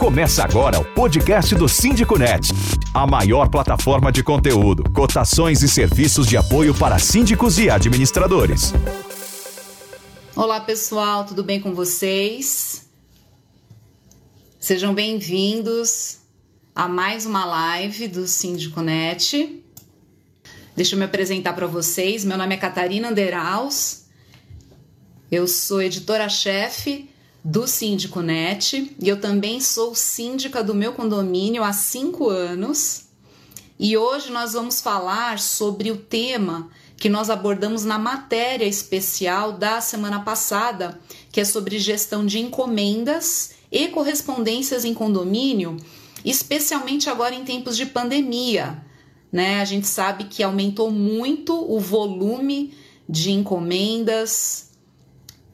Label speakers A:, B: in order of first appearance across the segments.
A: Começa agora o podcast do Síndico Net, a maior plataforma de conteúdo, cotações e serviços de apoio para síndicos e administradores.
B: Olá pessoal, tudo bem com vocês? Sejam bem-vindos a mais uma live do Síndico Net. Deixa eu me apresentar para vocês. Meu nome é Catarina Anderaus. Eu sou editora-chefe do Síndico Net e eu também sou síndica do meu condomínio há cinco anos. E hoje nós vamos falar sobre o tema que nós abordamos na matéria especial da semana passada, que é sobre gestão de encomendas e correspondências em condomínio, especialmente agora em tempos de pandemia. Né? A gente sabe que aumentou muito o volume de encomendas,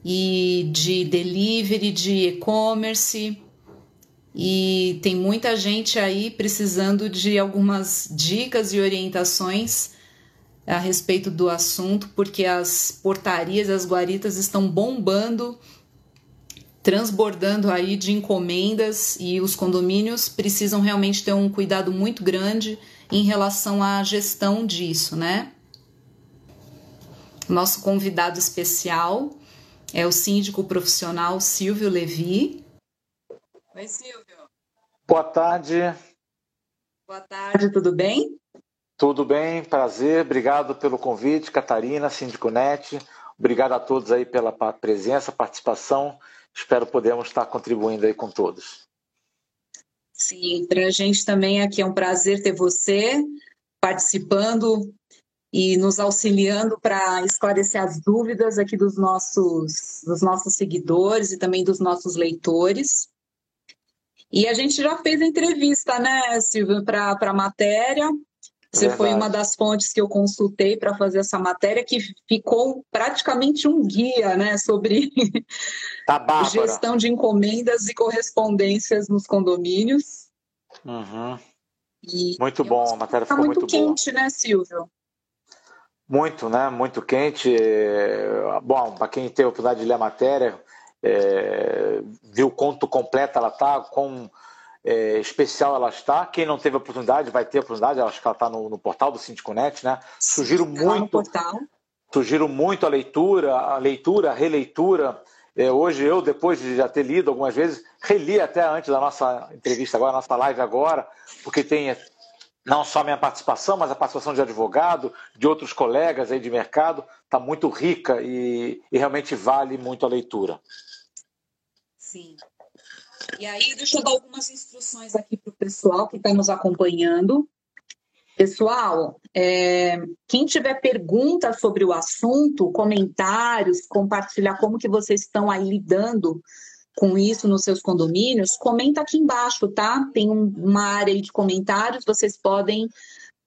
B: e de delivery, de e-commerce. E tem muita gente aí precisando de algumas dicas e orientações a respeito do assunto, porque as portarias, as guaritas estão bombando, transbordando aí de encomendas e os condomínios precisam realmente ter um cuidado muito grande em relação à gestão disso, né? Nosso convidado especial é o síndico profissional Silvio Levi. Oi, Silvio.
C: Boa tarde.
B: Boa tarde, tudo bem?
C: Tudo bem, prazer. Obrigado pelo convite, Catarina, Síndico Net. Obrigado a todos aí pela presença, participação. Espero podermos estar contribuindo aí com todos.
B: Sim, para a gente também aqui é um prazer ter você participando e nos auxiliando para esclarecer as dúvidas aqui dos nossos, dos nossos seguidores e também dos nossos leitores. E a gente já fez a entrevista, né, Silvio, para a matéria. Você foi uma das fontes que eu consultei para fazer essa matéria, que ficou praticamente um guia né, sobre
C: tá
B: gestão de encomendas e correspondências nos condomínios.
C: Uhum. muito bom, a matéria ficou
B: muito,
C: muito
B: quente,
C: boa.
B: né, Silvio?
C: Muito, né? Muito quente. É, bom, para quem teve a oportunidade de ler a matéria, é, viu o quanto completa ela está, quão é, especial ela está. Quem não teve a oportunidade vai ter a oportunidade, acho que ela está no, no, portal do Sindiconet, né? Sugiro
B: Sim,
C: muito. Sugiro muito a leitura, a leitura, a releitura. É, hoje eu, depois de já ter lido algumas vezes, reli até antes da nossa entrevista agora, nossa live agora, porque tem não só a minha participação, mas a participação de advogado, de outros colegas aí de mercado, está muito rica e, e, realmente vale muito a leitura.
B: Sim. E aí, deixa eu dar algumas instruções aqui para o pessoal que está nos acompanhando. Pessoal, é, quem tiver perguntas sobre o assunto, comentários, compartilhar como que vocês estão aí lidando com isso nos seus condomínios, comenta aqui embaixo, tá? Tem um, uma área de comentários, vocês podem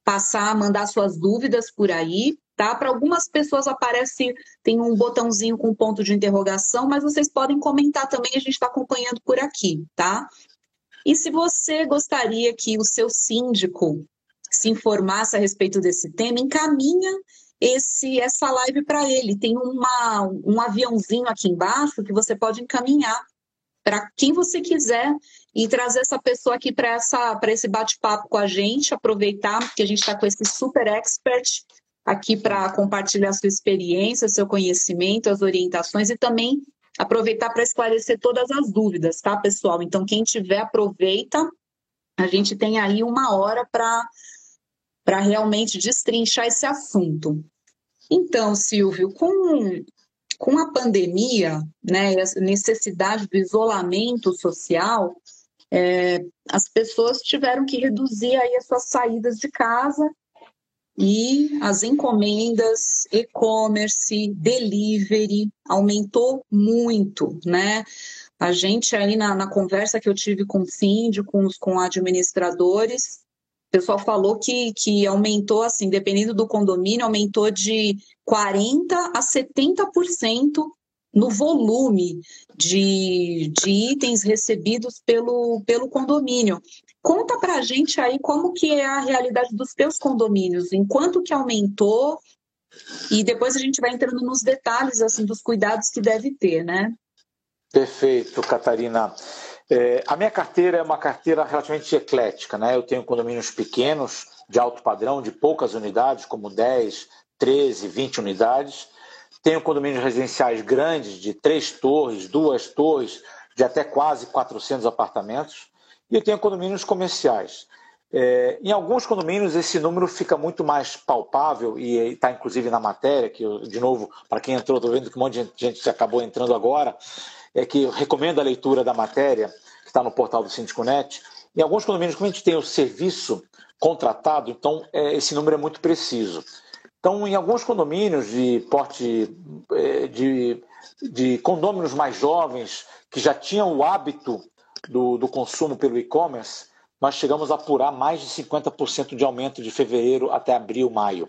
B: passar, mandar suas dúvidas por aí, tá? Para algumas pessoas aparece, tem um botãozinho com ponto de interrogação, mas vocês podem comentar também, a gente está acompanhando por aqui, tá? E se você gostaria que o seu síndico se informasse a respeito desse tema, encaminha esse essa live para ele. Tem uma, um aviãozinho aqui embaixo que você pode encaminhar para quem você quiser e trazer essa pessoa aqui para esse bate-papo com a gente, aproveitar que a gente está com esse super expert aqui para compartilhar sua experiência, seu conhecimento, as orientações e também aproveitar para esclarecer todas as dúvidas, tá, pessoal? Então, quem tiver, aproveita. A gente tem aí uma hora para realmente destrinchar esse assunto. Então, Silvio, com com a pandemia, né, a necessidade do isolamento social, é, as pessoas tiveram que reduzir aí as suas saídas de casa e as encomendas, e-commerce, delivery aumentou muito, né? A gente aí na, na, conversa que eu tive com o síndicos, com administradores, o pessoal falou que, que aumentou, assim, dependendo do condomínio, aumentou de 40% a 70% no volume de, de itens recebidos pelo, pelo condomínio. Conta para a gente aí como que é a realidade dos teus condomínios, enquanto que aumentou, e depois a gente vai entrando nos detalhes assim dos cuidados que deve ter, né?
C: Perfeito, Catarina. É, a minha carteira é uma carteira relativamente eclética, né? Eu tenho condomínios pequenos, de alto padrão, de poucas unidades, como 10, 13, 20 unidades. Tenho condomínios residenciais grandes, de três torres, duas torres, de até quase 400 apartamentos. E eu tenho condomínios comerciais. É, em alguns condomínios, esse número fica muito mais palpável, e está inclusive na matéria, que, eu, de novo, para quem entrou, estou vendo que um monte de gente acabou entrando agora, é que recomendo a leitura da matéria, que está no portal do Síndico.net. Em alguns condomínios, como a gente tem o serviço contratado, então é, esse número é muito preciso. Então, em alguns condomínios de porte é, de, de condôminos mais jovens, que já tinham o hábito do, do consumo pelo e-commerce, nós chegamos a apurar mais de 50% de aumento de fevereiro até abril, maio.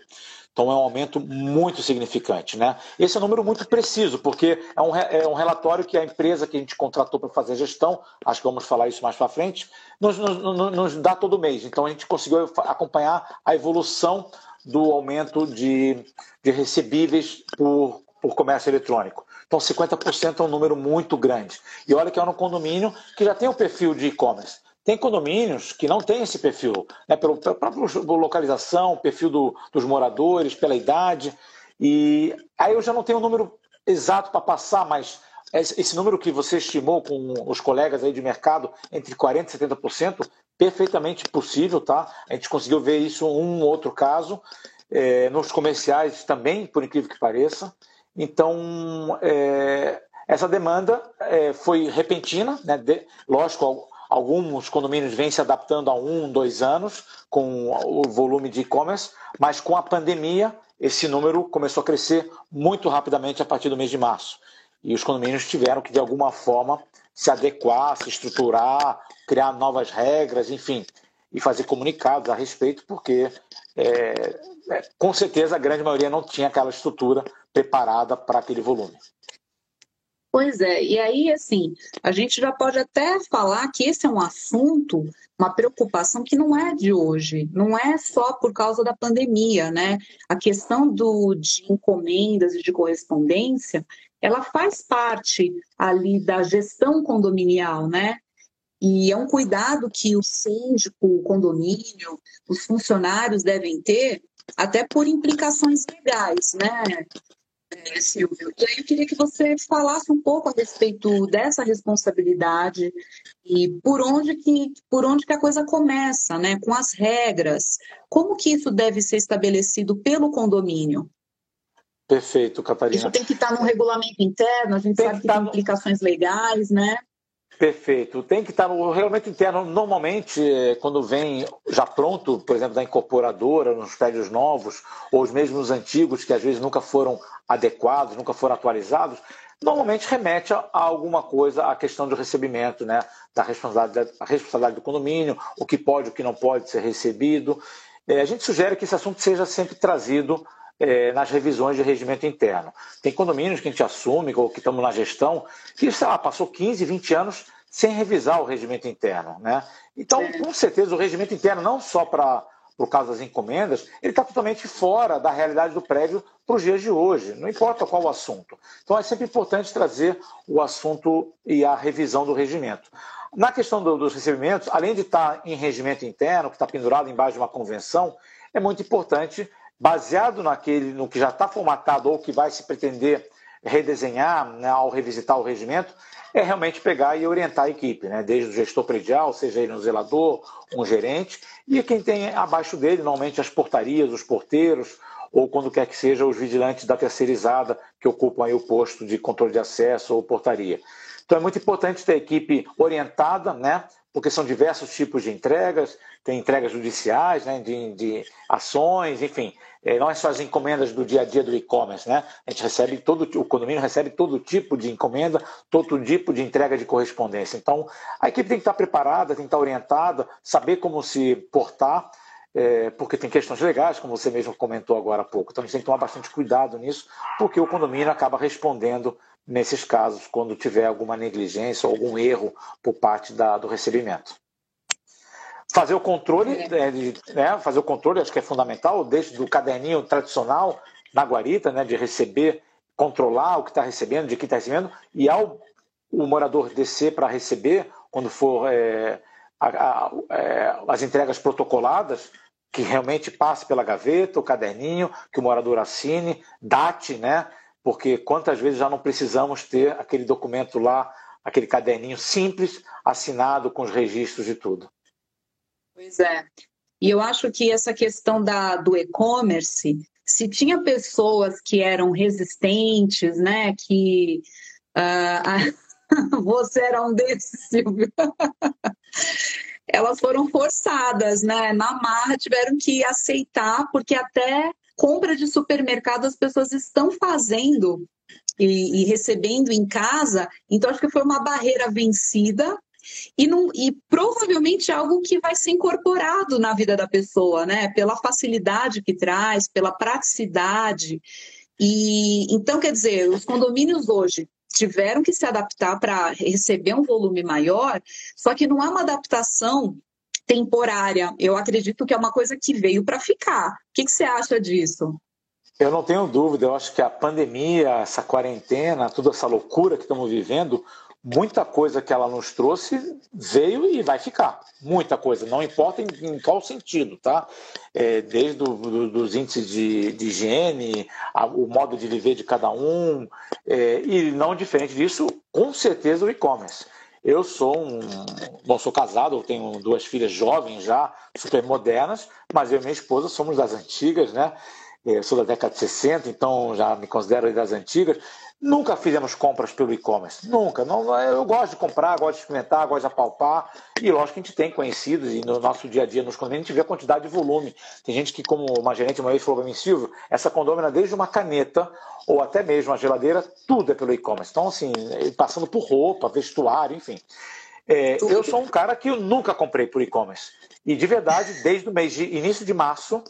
C: Então é um aumento muito significante. Né? Esse é um número muito preciso, porque é um, é um relatório que a empresa que a gente contratou para fazer a gestão, acho que vamos falar isso mais para frente, nos, nos, nos, dá todo mês. Então a gente conseguiu acompanhar a evolução do aumento de, de recebíveis por, por comércio eletrônico. Então 50% é um número muito grande. E olha que é um condomínio que já tem o perfil de e-commerce. Tem condomínios que não têm esse perfil, né, pela própria localização, perfil do, dos moradores, pela idade. E aí eu já não tenho o um número exato para passar, mas esse número que você estimou com os colegas aí de mercado, entre 40% e 70%, perfeitamente possível, tá? A gente conseguiu ver isso em um outro caso, é, nos comerciais também, por incrível que pareça. Então, é, essa demanda é, foi repentina, né? De, lógico, Alguns condomínios vêm se adaptando a um, dois anos com o volume de e-commerce, mas com a pandemia esse número começou a crescer muito rapidamente a partir do mês de março. E os condomínios tiveram que, de alguma forma, se adequar, se estruturar, criar novas regras, enfim, e fazer comunicados a respeito, porque é, é, com certeza a grande maioria não tinha aquela estrutura preparada para aquele volume.
B: Pois é, e aí, assim, a gente já pode até falar que esse é um assunto, uma preocupação que não é de hoje, não é só por causa da pandemia, né? A questão do, de encomendas e de correspondência, ela faz parte ali da gestão condominial, né? E é um cuidado que o síndico, o condomínio, os funcionários devem ter, até por implicações legais, né? É, Silvio. E aí eu queria que você falasse um pouco a respeito dessa responsabilidade e por onde que, por onde que a coisa começa, né? Com as regras. Como que isso deve ser estabelecido pelo condomínio?
C: Perfeito, Catarina.
B: Isso tem que estar no regulamento interno, a gente tem sabe que, que tem implicações legais, né?
C: Perfeito. Tem que estar no regulamento interno. Normalmente, é, quando vem já pronto, por exemplo, da incorporadora, nos prédios novos, ou os mesmos antigos, que às vezes nunca foram adequados, nunca foram atualizados, normalmente remete a alguma coisa à questão do recebimento, né? da responsabilidade, a responsabilidade do condomínio, o que pode, o que não pode ser recebido. É, a gente sugere que esse assunto seja sempre trazido é, nas revisões de regimento interno. Tem condomínios que a gente assume, ou que estamos na gestão, que sei lá, passou 15, 20 anos sem revisar o regimento interno. Né? Então, com certeza, o regimento interno, não só para por causa das encomendas, ele está totalmente fora da realidade do prédio para os dias de hoje, não importa qual o assunto. Então é sempre importante trazer o assunto e a revisão do regimento. Na questão do, dos recebimentos, além de estar tá em regimento interno, que está pendurado embaixo de uma convenção, é muito importante, baseado naquele, no que já está formatado ou que vai se pretender redesenhar né, ao revisitar o regimento, é realmente pegar e orientar a equipe, né? desde o gestor predial, seja ele um zelador, um gerente, e quem tem abaixo dele, normalmente as portarias, os porteiros, ou quando quer que seja, os vigilantes da terceirizada que ocupam aí o posto de controle de acesso ou portaria. Então é muito importante ter a equipe orientada, né? Porque são diversos tipos de entregas, tem entregas judiciais, né? de, de ações, enfim, é, nós fazemos encomendas do dia a dia do e-commerce, né? A gente recebe todo, o condomínio recebe todo tipo de encomenda, todo tipo de entrega de correspondência. Então, a equipe tem que estar preparada, tem que estar orientada, saber como se portar, é, porque tem questões legais, como você mesmo comentou agora há pouco. Então, a gente tem que tomar bastante cuidado nisso, porque o condomínio acaba respondendo nesses casos, quando tiver alguma negligência ou algum erro por parte da, do recebimento. Fazer o controle, é. de, né, fazer o controle, acho que é fundamental, desde do caderninho tradicional na guarita, né, de receber, controlar o que está recebendo, de quem está recebendo, e ao o morador descer para receber quando for é, a, a, é, as entregas protocoladas, que realmente passe pela gaveta, o caderninho, que o morador assine, date, né? Porque quantas vezes já não precisamos ter aquele documento lá, aquele caderninho simples, assinado com os registros de tudo.
B: Pois é. E eu acho que essa questão da, do e-commerce, se tinha pessoas que eram resistentes, né, que uh, você era um desses, Silvio. Elas foram forçadas, né? Na marra tiveram que aceitar, porque até compra de supermercado as pessoas estão fazendo e, e recebendo em casa. Então, acho que foi uma barreira vencida e, não, e provavelmente é algo que vai ser incorporado na vida da pessoa, né? Pela facilidade que traz, pela praticidade. E então, quer dizer, os condomínios hoje tiveram que se adaptar para receber um volume maior, só que não há uma adaptação temporária. Eu acredito que é uma coisa que veio para ficar. O que, que você acha disso?
C: Eu não tenho dúvida, eu acho que a pandemia, essa quarentena, toda essa loucura que estamos vivendo, muita coisa que ela nos trouxe veio e vai ficar. Muita coisa, não importa em, em qual sentido, tá? É, desde do, do, dos índices de, de higiene, a, o modo de viver de cada um, é, e não diferente disso, com certeza o e-commerce. Eu sou um. Bom, sou casado, tenho duas filhas jovens já, super modernas, mas eu e minha esposa somos das antigas, né? Eu sou da década de 60, então já me considero das antigas. Nunca fizemos compras pelo e-commerce, nunca. Não, eu gosto de comprar, gosto de experimentar, gosto de apalpar. E lógico que a gente tem conhecidos, e no nosso dia a dia, nos condomínios, a gente vê a quantidade de volume. Tem gente que, como uma gerente uma vez falou para mim, Silvio, essa condômina, desde uma caneta ou até mesmo uma geladeira, tudo é pelo e-commerce. Então, assim, passando por roupa, vestuário, enfim. É, eu sou um cara que eu nunca comprei por e-commerce. E de verdade, desde o mês de início de março,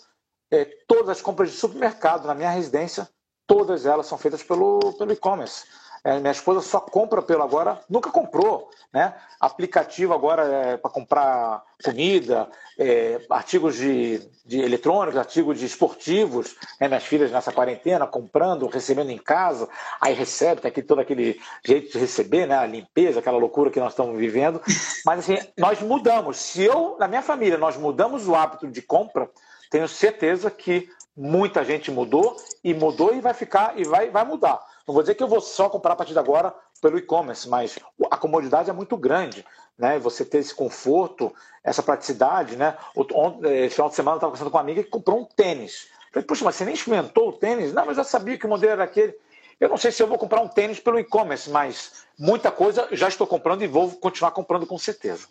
C: é, todas as compras de supermercado na minha residência todas elas são feitas pelo, pelo e-commerce. É, minha esposa só compra pelo agora, nunca comprou, né? Aplicativo agora é, para comprar comida, é, artigos de, de eletrônicos, artigos de esportivos. Né? Minhas filhas nessa quarentena comprando, recebendo em casa, aí recebe, tem aqui todo aquele jeito de receber, né? A limpeza, aquela loucura que nós estamos vivendo. Mas assim, nós mudamos. Se eu, na minha família, nós mudamos o hábito de compra, tenho certeza que muita gente mudou e mudou e vai ficar e vai, vai mudar. Não vou dizer que eu vou só comprar a partir de agora pelo e-commerce, mas a comodidade é muito grande, né? Você ter esse conforto, essa praticidade, né? Ontem, final de semana eu estava conversando com uma amiga que comprou um tênis. Falei, puxa, mas você nem experimentou o tênis? Não, mas eu já sabia que o modelo era aquele. Eu não sei se eu vou comprar um tênis pelo e-commerce, mas muita coisa já estou comprando e vou continuar comprando com certeza.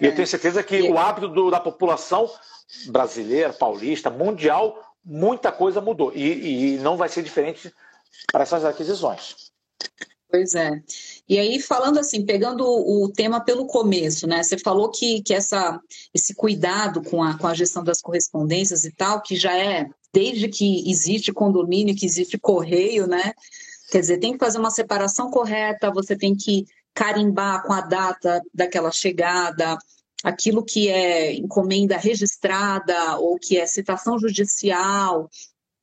C: E eu tenho certeza que o hábito do, da população brasileira, paulista, mundial, muita coisa mudou. E, e não vai ser diferente para essas aquisições.
B: Pois é. E aí, falando assim, pegando o tema pelo começo, né? Você falou que, que essa, esse cuidado com a, com a gestão das correspondências e tal, que já é desde que existe condomínio, que existe correio, né? Quer dizer, tem que fazer uma separação correta, você tem que carimbar com a data daquela chegada, aquilo que é encomenda registrada ou que é citação judicial,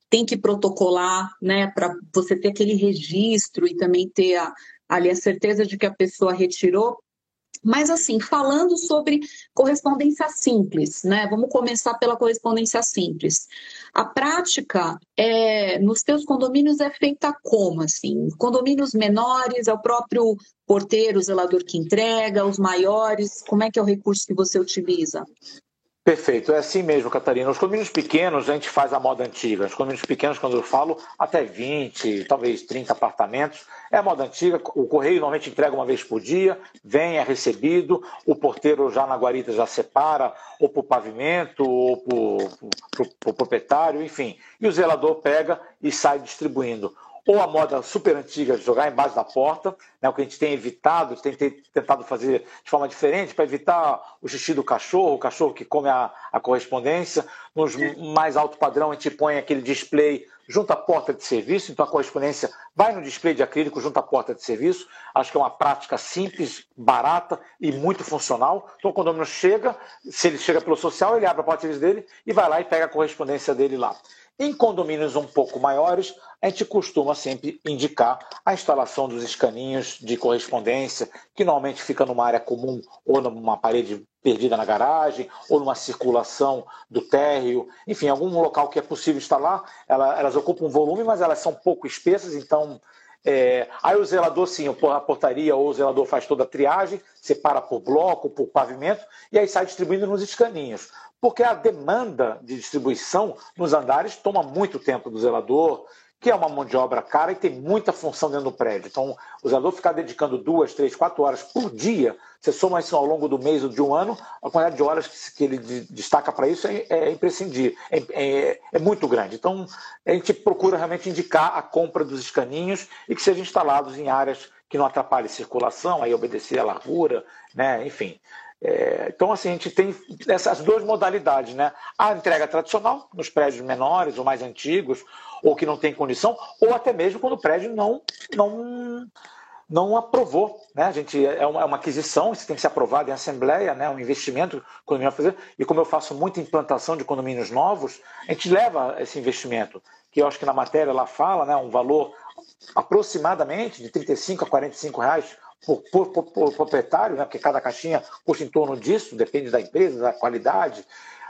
B: tem que protocolar, né, para você ter aquele registro e também ter a, ali a certeza de que a pessoa retirou. Mas assim, falando sobre correspondência simples, né? Vamos começar pela correspondência simples. A prática é, nos teus condomínios é feita como assim? Condomínios menores é o próprio porteiro, zelador que entrega, os maiores, como é que é o recurso que você utiliza?
C: Perfeito, é assim mesmo, Catarina. Os condomínios pequenos a gente faz a moda antiga. Os condomínios pequenos, quando eu falo, até 20, talvez 30 apartamentos, é a moda antiga. O correio normalmente entrega uma vez por dia, vem, é recebido, o porteiro já na guarita já separa, ou para o pavimento, ou para o pro proprietário, enfim. E o zelador pega e sai distribuindo ou a moda super antiga de jogar embaixo da porta, né, o que a gente tem evitado, tem tentado fazer de forma diferente para evitar o xixi do cachorro, o cachorro que come a, a correspondência. Nos mais alto padrão, a gente põe aquele display junto à porta de serviço, então a correspondência vai no display de acrílico junto à porta de serviço. Acho que é uma prática simples, barata e muito funcional. Então, o condomínio chega, se ele chega pelo social, ele abre a porta dele e vai lá e pega a correspondência dele lá. Em condomínios um pouco maiores, a gente costuma sempre indicar a instalação dos escaninhos de correspondência, que normalmente fica numa área comum ou numa parede perdida na garagem, ou numa circulação do térreo, enfim, algum local que é possível instalar. Elas ocupam um volume, mas elas são pouco espessas, então é, aí o zelador, sim, a portaria ou o zelador faz toda a triagem, separa por bloco, por pavimento, e aí sai distribuindo nos escaninhos. Porque a demanda de distribuição nos andares toma muito tempo do zelador, que é uma mão de obra cara e tem muita função dentro do prédio. Então, o zelador ficar dedicando duas, três, quatro horas por dia, você soma isso ao longo do mês ou de um ano, a quantidade de horas que, ele destaca para isso é, é imprescindível, é, é, é, muito grande. Então, a gente procura realmente indicar a compra dos escaninhos e que sejam instalados em áreas que não atrapalhem circulação, aí obedecer a largura, né? enfim. É, então, assim, a gente tem essas duas modalidades, né? A entrega tradicional, nos prédios menores ou mais antigos, ou que não tem condição, ou até mesmo quando o prédio não, não, não aprovou. Né? A gente, é, uma, é uma aquisição, isso tem que ser aprovado em assembleia, né? um investimento que o condomínio vai fazer. E como eu faço muita implantação de condomínios novos, a gente leva esse investimento, que eu acho que na matéria lá fala, né? um valor aproximadamente de 35 a 45 reais por, por, por, por proprietário, né? porque cada caixinha custa em torno disso, depende da empresa, da qualidade.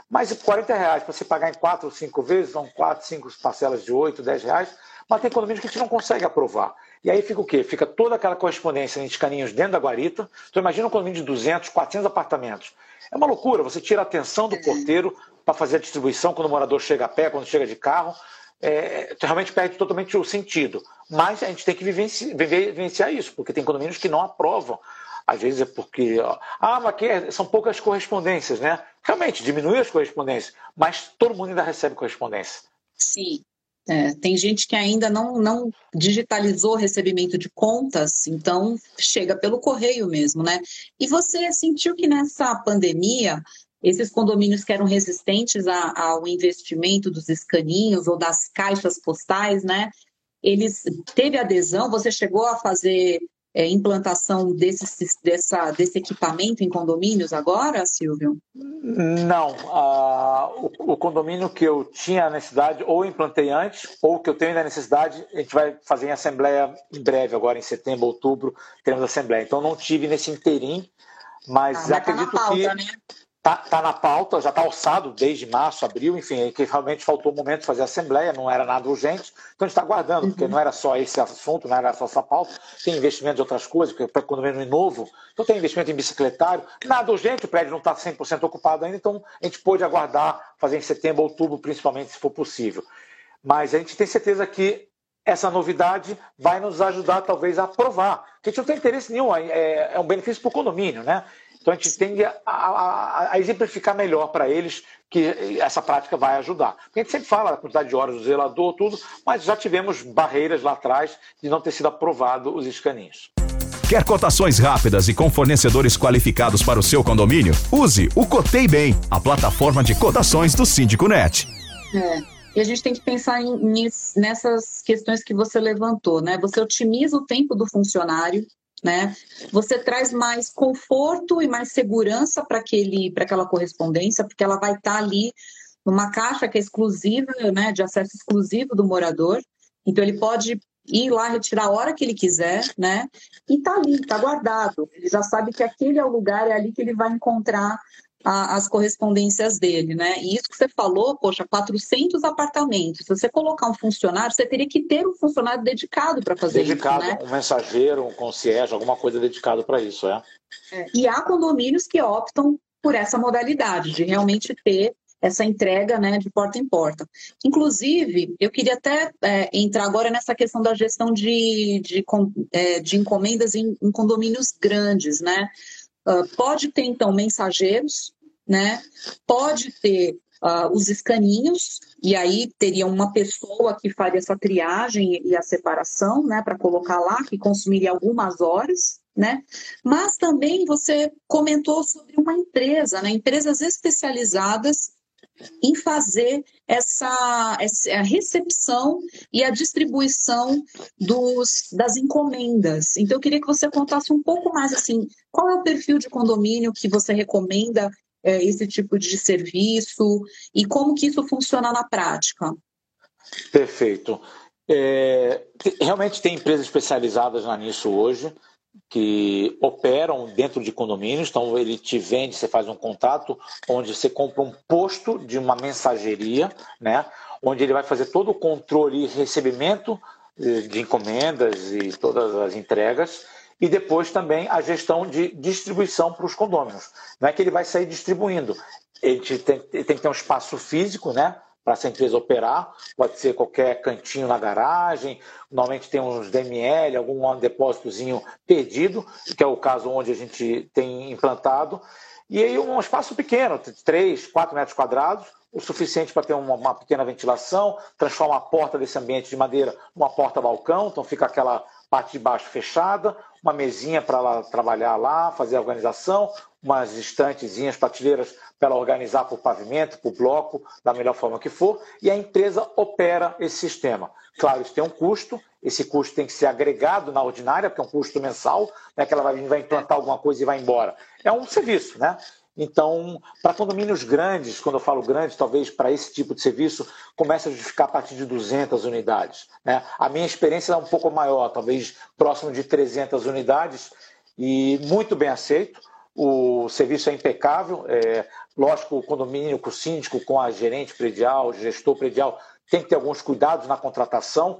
C: Mas 40 reais para você pagar em 4 ou 5 vezes, são 4, 5 parcelas de 8, 10 reais, mas tem condomínios que a gente não consegue aprovar. E aí fica o quê? Fica toda aquela correspondência em caninhos dentro da guarita. Então imagina um condomínio de 200, 400 apartamentos. É uma loucura, você tira a atenção do porteiro para fazer a distribuição quando o morador chega a pé, quando chega de carro. É, realmente perde totalmente o sentido. Mas a gente tem que vivenciar, vivenciar isso, porque tem condomínios que não aprovam às vezes é porque, ó, ah, mas aqui é, são poucas correspondências, né? Realmente, diminui as correspondências, mas todo mundo ainda recebe correspondência.
B: Sim. É, tem gente que ainda não, não digitalizou o recebimento de contas, então chega pelo correio mesmo, né? E você sentiu que nessa pandemia, esses condomínios que eram resistentes a, ao investimento dos escaninhos ou das caixas postais, né? Eles teve adesão, você chegou a fazer é, implantação desse, dessa, desse equipamento em condomínios agora, Silvio?
C: Não. Uh, o, o, condomínio que eu tinha necessidade, ou implantei antes, ou que eu tenho ainda necessidade, a gente vai fazer em assembleia em breve, agora em setembro, outubro, teremos assembleia. Então não tive nesse interim, mas, ah, mas acredito tá pauta, que. Né? Está tá na pauta, já está alçado desde março, abril, enfim, que realmente faltou o momento de fazer a assembleia, não era nada urgente, então a gente está aguardando, uhum. porque não era só esse assunto, não era só essa pauta, tem investimento de outras coisas, porque para condomínio novo, então tem investimento em bicicletário, nada urgente, o prédio não está 100% ocupado ainda, então a gente pôde aguardar, fazer em setembro, outubro, principalmente, se for possível. Mas a gente tem certeza que essa novidade vai nos ajudar, talvez, a aprovar. Porque a gente não tem interesse nenhum, é, é um benefício para o condomínio, né? Então a gente tende a, a, a exemplificar melhor para eles que essa prática vai ajudar. Porque a gente sempre fala da quantidade de horas do zelador, tudo, mas já tivemos barreiras lá atrás de não ter sido aprovado os escaninhos.
A: Quer cotações rápidas e com fornecedores qualificados para o seu condomínio? Use o Cotei Bem, a plataforma de cotações do Síndico Net.
B: É. E a gente tem que pensar em, nessas questões que você levantou, né? Você otimiza o tempo do funcionário, né? Você traz mais conforto e mais segurança para aquele para aquela correspondência, porque ela vai estar tá ali numa caixa que é exclusiva, né, de acesso exclusivo do morador. Então ele pode ir lá retirar a hora que ele quiser, né? E tá ali, tá guardado. Ele já sabe que aquele é o lugar, é ali que ele vai encontrar a, as correspondências dele, né? E isso que você falou, poxa, 400 apartamentos. Se você colocar um funcionário, você teria que ter um funcionário dedicado para fazer
C: dedicado,
B: isso, né?
C: um mensageiro, um concierge, alguma coisa dedicado para isso, é?
B: é. E há condomínios que optam por essa modalidade de realmente ter essa entrega né, de porta em porta. Inclusive, eu queria até é, entrar agora nessa questão da gestão de, de, é, de encomendas em, em, condomínios grandes, né? Uh, pode ter, então, mensageiros, né? Pode ter uh, os escaninhos, e aí teria uma pessoa que faria essa triagem e a separação, né? Para colocar lá, que consumiria algumas horas, né? Mas também você comentou sobre uma empresa, né? Empresas especializadas em fazer essa, essa recepção e a distribuição dos, das encomendas. Então, eu queria que você contasse um pouco mais assim, qual é o perfil de condomínio que você recomenda é, esse tipo de serviço e como que isso funciona na prática.
C: Perfeito. É, realmente tem empresas especializadas nisso hoje que operam dentro de condomínios, então ele te vende, você faz um contato onde você compra um posto de uma mensageria, né, onde ele vai fazer todo o controle e recebimento eh, de encomendas e todas as entregas e depois também a gestão de distribuição para os condôminos. Não é que ele vai sair distribuindo, ele tem, ele tem que ter um espaço físico, né? Para essa empresa operar, pode ser qualquer cantinho na garagem, normalmente tem uns DML, algum depósitozinho perdido, que é o caso onde a gente tem implantado, e aí um espaço pequeno, 3, 4 metros quadrados, o suficiente para ter uma, uma, pequena ventilação, transforma a porta desse ambiente de madeira numa porta-balcão, então fica aquela parte de baixo fechada, uma mesinha para ela trabalhar lá, fazer a organização, umas estantezinhas, prateleiras para ela organizar por pavimento, por bloco, da melhor forma que for, e a empresa opera esse sistema. Claro, isso tem um custo, esse custo tem que ser agregado na ordinária, porque é um custo mensal, né, que ela vai, vai implantar alguma coisa e vai embora. É um serviço, né? Então, para condomínios grandes, quando eu falo grandes, talvez para esse tipo de serviço, comece a justificar a partir de 200 unidades. Né? A minha experiência é um pouco maior, talvez próximo de 300 unidades, e muito bem aceito. O serviço é impecável. É, lógico, o condomínio, com o síndico, com a gerente predial, o gestor predial, tem que ter alguns cuidados na contratação,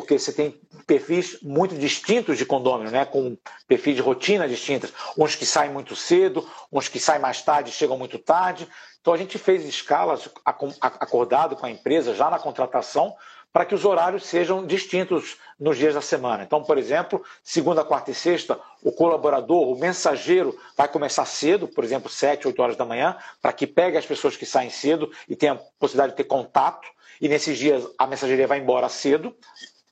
C: porque você tem perfis muito distintos de condomínio, né? com perfis de rotina distintas. Uns que saem muito cedo, uns que saem mais tarde chegam muito tarde. Então a gente fez escalas acordado com a empresa já na contratação para que os horários sejam distintos nos dias da semana. Então, por exemplo, segunda, quarta e sexta, o colaborador, o mensageiro, vai começar cedo, por exemplo, 7, 8 horas da manhã, para que pegue as pessoas que saem cedo e tenha a possibilidade de ter contato. E nesses dias a mensageria vai embora cedo,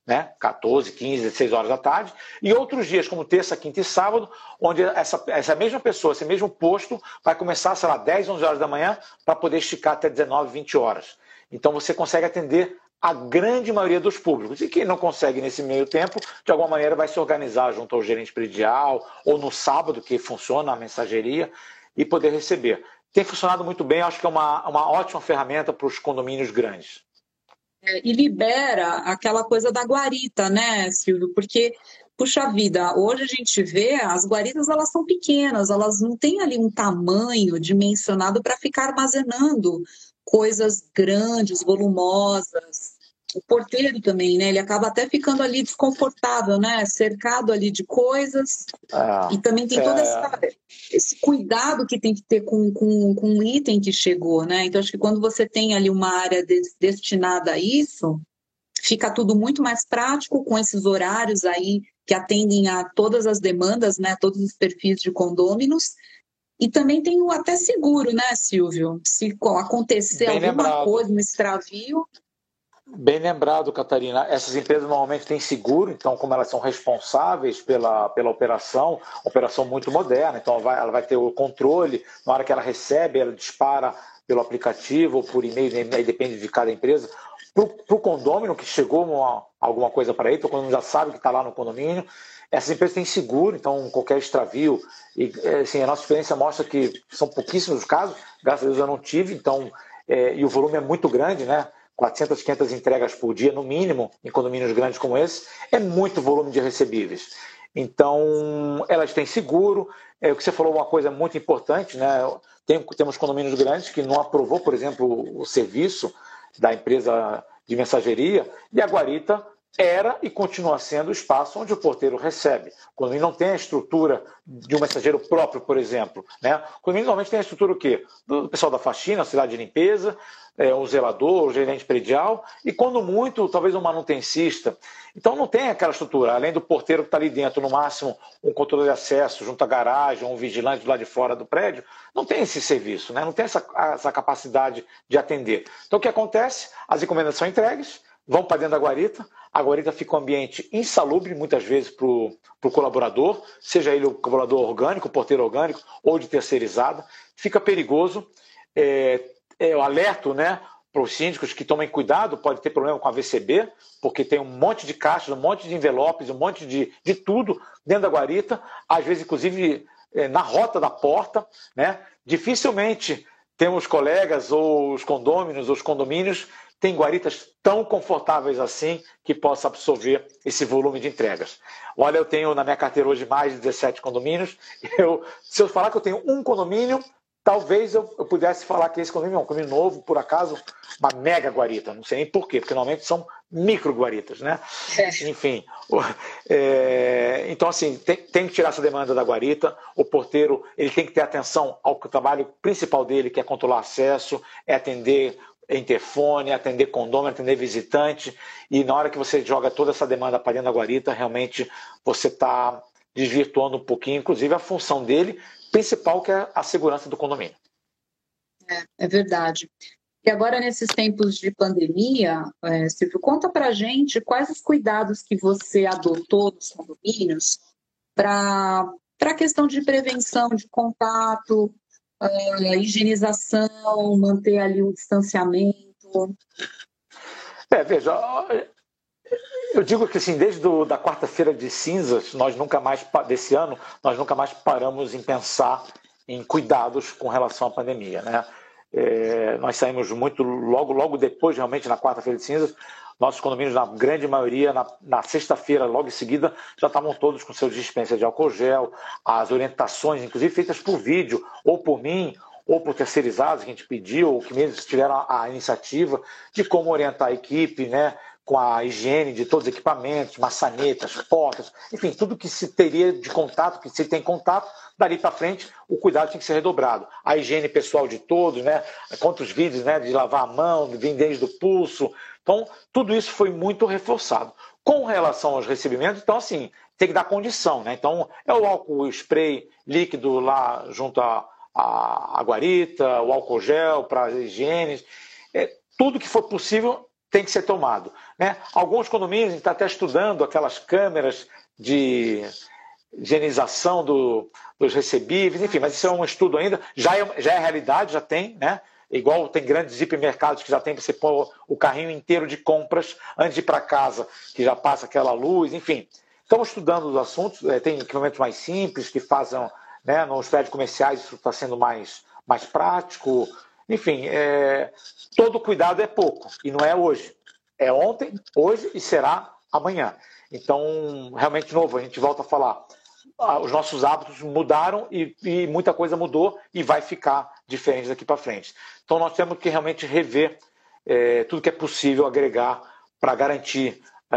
C: né? 14, 15, 16 horas da tarde, e outros dias, como terça, quinta e sábado, onde essa, essa mesma pessoa, esse mesmo posto, vai começar, sei lá, 10, 11 horas da manhã, para poder esticar até 19, 20 horas. Então você consegue atender a grande maioria dos públicos. E quem não consegue nesse meio tempo, de alguma maneira vai se organizar junto ao gerente predial, ou no sábado, que funciona a mensageria, e poder receber. Tem funcionado muito bem, acho que é uma, uma ótima ferramenta para os condomínios grandes.
B: É, e libera aquela coisa da guarita, né, Silvio? Porque, puxa vida, hoje a gente vê as guaritas elas são pequenas, elas não têm ali um tamanho dimensionado para ficar armazenando coisas grandes, volumosas o porteiro também, né? Ele acaba até ficando ali desconfortável, né? Cercado ali de coisas. Ah, e também tem é... todo esse cuidado que tem que ter com, com, com o item que chegou, né? Então, acho que quando você tem ali uma área de, destinada a isso, fica tudo muito mais prático com esses horários aí que atendem a todas as demandas, né? Todos os perfis de condôminos. E também tem o até seguro, né, Silvio? Se acontecer Bem alguma lembrado. coisa, um extravio,
C: Bem lembrado, Catarina. Essas empresas normalmente têm seguro, então, como elas são responsáveis pela, pela operação, operação muito moderna, então ela vai, ela vai ter o controle, na hora que ela recebe, ela dispara pelo aplicativo ou por e-mail, aí depende de cada empresa. Para o condomínio que chegou uma, alguma coisa para ele, então o condomínio já sabe que está lá no condomínio, essas empresas têm seguro, então qualquer extravio, e assim, a nossa experiência mostra que são pouquíssimos os casos, graças a Deus eu não tive, então, é, e o volume é muito grande, né? 400, 500 entregas por dia, no mínimo, em condomínios grandes como esse, é muito volume de recebíveis. Então, elas têm seguro. É, o que você falou uma coisa muito importante, né? Tem, temos condomínios grandes que não aprovou, por exemplo, o serviço da empresa de mensageria, e a guarita era e continua sendo o espaço onde o porteiro recebe. Quando ele não tem a estrutura de um mensageiro próprio, por exemplo. Né? Quando normalmente tem a estrutura o quê? Do pessoal da faxina, cidade de limpeza, é, o zelador, o gerente predial, e quando muito, talvez um manutencista. Então não tem aquela estrutura, além do porteiro que está ali dentro, no máximo um controle de acesso junto à garagem, um vigilante lá de fora do prédio, não tem esse serviço, né? não tem essa, essa capacidade de atender. Então o que acontece? As encomendas são entregues, vão para dentro da guarita, a guarita fica um ambiente insalubre, muitas vezes, para o colaborador, seja ele o colaborador orgânico, o porteiro orgânico, ou de terceirizada, fica perigoso. É, é, eu alerto né, para os síndicos que tomem cuidado, pode ter problema com a VCB, porque tem um monte de caixas, um monte de envelopes, um monte de, de tudo dentro da guarita, às vezes, inclusive, é, na rota da porta. Né? Dificilmente temos colegas ou os condôminos, os condomínios tem guaritas tão confortáveis assim que possa absorver esse volume de entregas. Olha, eu tenho na minha carteira hoje mais de 17 condomínios. Eu, se eu falar que eu tenho um condomínio, talvez eu, eu, pudesse falar que esse condomínio é um condomínio novo, por acaso, uma mega guarita. Não sei nem por quê, porque normalmente são micro guaritas, né? É. Enfim. É, então, assim, tem, tem, que tirar essa demanda da guarita. O porteiro ele tem que ter atenção ao trabalho principal dele, que é controlar acesso, é atender interfone, atender condomínio, atender visitante. E na hora que você joga toda essa demanda para dentro da guarita, realmente você está desvirtuando um pouquinho, inclusive, a função dele principal, que é a segurança do condomínio.
B: É, é verdade. E agora, nesses tempos de pandemia, é, Silvio, conta para gente quais os cuidados que você adotou nos condomínios para a questão de prevenção de contato, uh, higienização, manter ali o distanciamento.
C: É, veja, eu digo que assim, desde do, da quarta-feira de cinzas, nós nunca mais, desse ano, nós nunca mais paramos em pensar em cuidados com relação à pandemia, né? É, nós saímos muito logo, logo depois, realmente, na quarta-feira de cinzas, nossos condomínios, na grande maioria, na, na sexta-feira, logo em seguida, já estavam todos com seus dispensas de álcool gel, as orientações, inclusive feitas por vídeo, ou por mim, ou por terceirizados, que a gente pediu, ou que mesmo tiveram a, a iniciativa de como orientar a equipe, né? com a higiene de todos os equipamentos, maçanetas, portas, enfim, tudo que se teria de contato, que se tem contato, dali para frente o cuidado tem que ser redobrado. A higiene pessoal de todos, né? Quantos vídeos né, de lavar a mão, de vir desde o pulso. Então, tudo isso foi muito reforçado. Com relação aos recebimentos, então, assim, tem que dar condição, né? Então, é o álcool spray líquido lá junto à, à, à guarita, o álcool gel para higiene. É, tudo que for possível tem que ser tomado. Né? Alguns condomínios estão até estudando aquelas câmeras de higienização do, dos recebíveis, enfim, mas isso é um estudo ainda, já é, já é realidade, já tem, né? Igual tem grandes hipermercados que já tem você pôr o carrinho inteiro de compras antes de ir para casa, que já passa aquela luz, enfim. Estamos estudando os assuntos, é, tem equipamentos mais simples que fazem, né, nos prédios comerciais isso está sendo mais, mais prático. Enfim, é, todo cuidado é pouco, e não é hoje. É ontem, hoje e será amanhã. Então, realmente, de novo, a gente volta a falar os nossos hábitos mudaram e, e, muita coisa mudou e vai ficar diferente daqui para frente. Então nós temos que realmente rever é, tudo que é possível agregar para garantir é,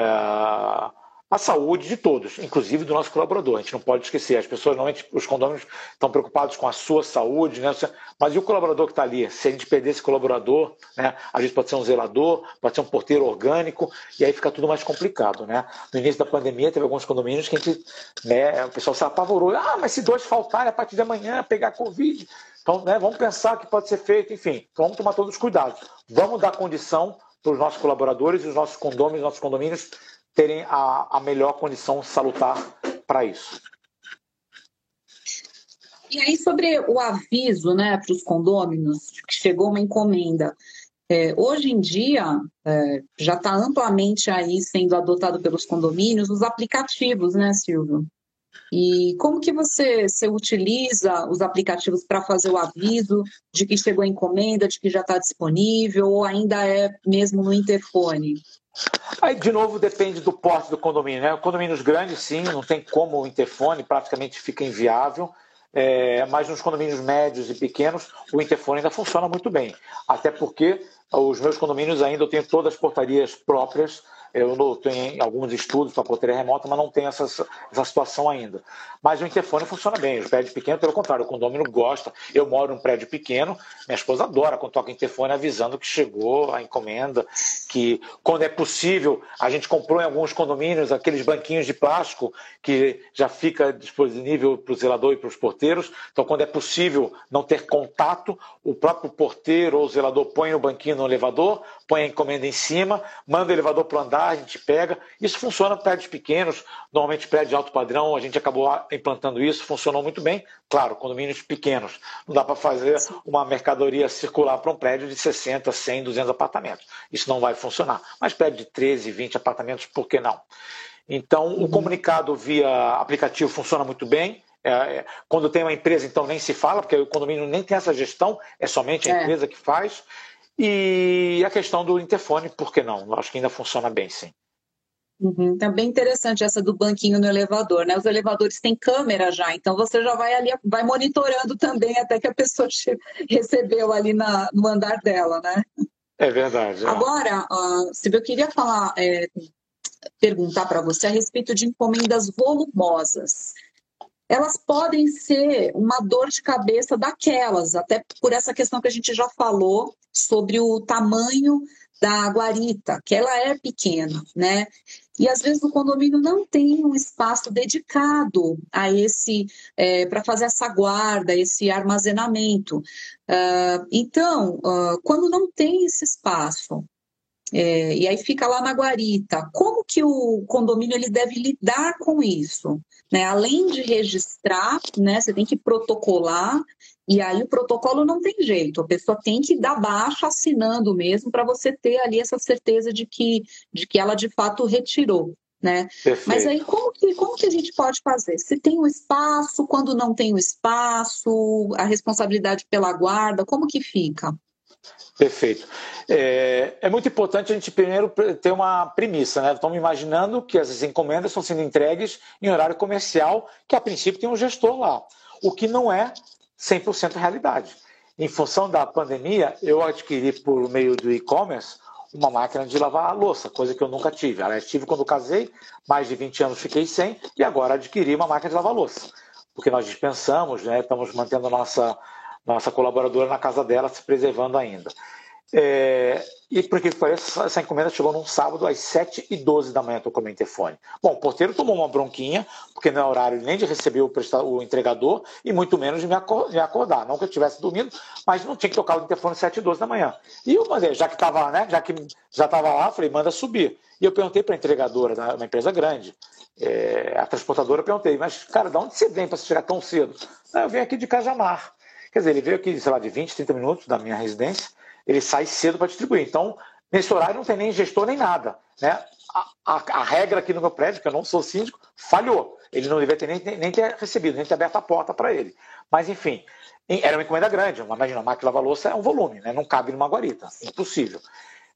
C: a saúde de todos, inclusive do nosso colaborador. A gente não pode esquecer. As pessoas, normalmente, os condôminos estão preocupados com a sua saúde, né? mas e o colaborador que está ali? Se a gente perder esse colaborador, né? às vezes pode ser um zelador, pode ser um porteiro orgânico, e aí fica tudo mais complicado. Né? No início da pandemia, teve alguns condomínios que a gente, né, o pessoal se apavorou. Ah, mas se dois faltarem a partir de amanhã, pegar Covid. Então, né, vamos pensar o que pode ser feito, enfim, vamos tomar todos os cuidados. Vamos dar condição para os nossos colaboradores os nossos condôminos, nossos condomínios terem a, a melhor condição salutar para isso.
B: E aí, sobre o aviso né, para os condôminos que chegou uma encomenda, é, hoje em dia é, já está amplamente aí sendo adotado pelos condomínios os aplicativos, né, Silvio? E como que você, você utiliza os aplicativos para fazer o aviso de que chegou a encomenda, de que já está disponível, ou ainda é mesmo no interfone?
C: Aí, de novo, depende do porte do condomínio. Né? Condomínios grandes, sim, não tem como o interfone, praticamente fica inviável. É, mas nos condomínios médios e pequenos, o interfone ainda funciona muito bem. Até porque os meus condomínios ainda eu tenho todas as portarias próprias eu tenho alguns estudos para portaria remota, mas não tem essa, essa situação ainda. Mas o interfone funciona bem. Os prédios pequenos, pelo contrário, o condomínio gosta. Eu moro em um prédio pequeno, minha esposa adora quando toca interfone avisando que chegou a encomenda, que quando é possível, a gente comprou em alguns condomínios aqueles banquinhos de plástico que já fica disponível para o zelador e para os porteiros. Então, quando é possível não ter contato, o próprio porteiro ou zelador põe o banquinho no elevador, põe a encomenda em cima, manda o elevador para o andar, a gente pega. Isso funciona para prédios pequenos, normalmente prédios de alto padrão, a gente acabou implantando isso, funcionou muito bem. Claro, condomínios pequenos. Não dá para fazer uma mercadoria circular para um prédio de 60, 100, 200 apartamentos. Isso não vai funcionar. Mas prédio de 13, 20 apartamentos, por que não? Então, o uhum. comunicado via aplicativo funciona muito bem. É, é, quando tem uma empresa, então nem se fala, porque o condomínio nem tem essa gestão, é somente a é. empresa que faz. E a questão do interfone, por que não? Acho que ainda funciona bem, sim.
B: Uhum. É bem interessante essa do banquinho no elevador, né? Os elevadores têm câmera já, então você já vai ali, vai monitorando também até que a pessoa recebeu ali na, no andar dela, né?
C: É verdade. É.
B: Agora, uh, eu queria falar, é, perguntar para você a respeito de encomendas volumosas. Elas podem ser uma dor de cabeça daquelas, até por essa questão que a gente já falou sobre o tamanho da guarita, que ela é pequena, né? E às vezes o condomínio não tem um espaço dedicado a esse, é, para fazer essa guarda, esse armazenamento. Uh, então, uh, quando não tem esse espaço, é, e aí fica lá na guarita. Como que o condomínio ele deve lidar com isso? Né? Além de registrar, né, você tem que protocolar, e aí o protocolo não tem jeito, a pessoa tem que dar baixa assinando mesmo para você ter ali essa certeza de que, de que ela de fato retirou. Né? Mas aí como que, como que a gente pode fazer? Se tem o um espaço, quando não tem o um espaço, a responsabilidade pela guarda, como que fica?
C: Perfeito. É, é, muito importante a gente primeiro ter uma premissa, né? Estamos imaginando que essas encomendas estão sendo entregues em horário comercial, que a princípio tem um gestor lá, o que não é 100% realidade. Em função da pandemia, eu adquiri por meio do e-commerce uma máquina de lavar louça, coisa que eu nunca tive. Aliás, tive quando casei, mais de 20 anos fiquei sem, e agora adquiri uma máquina de lavar louça. Porque nós dispensamos, né? estamos mantendo a nossa nossa colaboradora na casa dela, se preservando ainda. É, e por que parece, essa encomenda chegou num sábado às 7h12 da manhã, tocou meu interfone. Bom, o porteiro tomou uma bronquinha, porque não é horário nem de receber o, o entregador e muito menos de me, acordar. Não que eu estivesse dormindo, mas não tinha que tocar o interfone às 7h12 da manhã. E eu mandei, já que estava né, já que já estava lá, falei, manda subir. E eu perguntei para a entregadora, uma empresa grande, é, a transportadora, perguntei, mas cara, de onde você vem para chegar tão cedo? Ah, eu venho aqui de Cajamar. Quer dizer, ele veio aqui, sei lá, de 20, 30 minutos da minha residência, ele sai cedo para distribuir. Então, nesse horário não tem nem gestor nem nada. Né? A, a, a, regra aqui no meu prédio, que eu não sou síndico, falhou. Ele não deveria ter nem, nem ter recebido, nem ter aberto a porta para ele. Mas, enfim, era uma encomenda grande. Imagina, uma máquina de lavar louça é um volume, né? não cabe numa guarita. Impossível.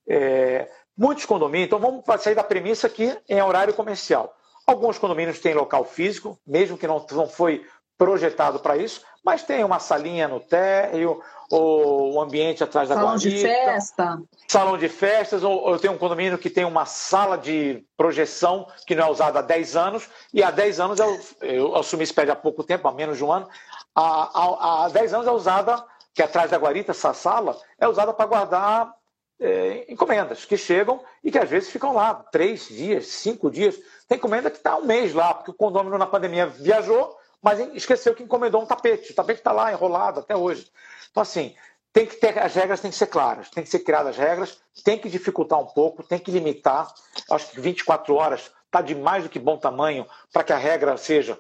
C: É, muitos condomínios, então vamos sair da premissa que em horário comercial. Alguns condomínios têm local físico, mesmo que não, não foi projetado para isso, mas tem uma salinha no térreo, ou o ambiente atrás da
B: salão
C: guarita.
B: Salão de festa.
C: Salão de festas, ou eu tenho um condomínio que tem uma sala de projeção que não é usada há 10 anos, e há 10 anos eu, eu assumi esse prédio há pouco tempo, há menos de um ano, há, há, há 10 anos é usada, que é atrás da guarita, essa sala, é usada para guardar é, encomendas que chegam e que às vezes ficam lá três dias, cinco dias. Tem encomenda que está um mês lá, porque o condomínio na pandemia viajou, mas esqueceu que encomendou um tapete. O tapete está lá enrolado até hoje. Então, assim, tem que ter, as regras têm que ser claras, tem que ser criadas regras, tem que dificultar um pouco, tem que limitar. Acho que 24 horas está de mais do que bom tamanho para que a regra seja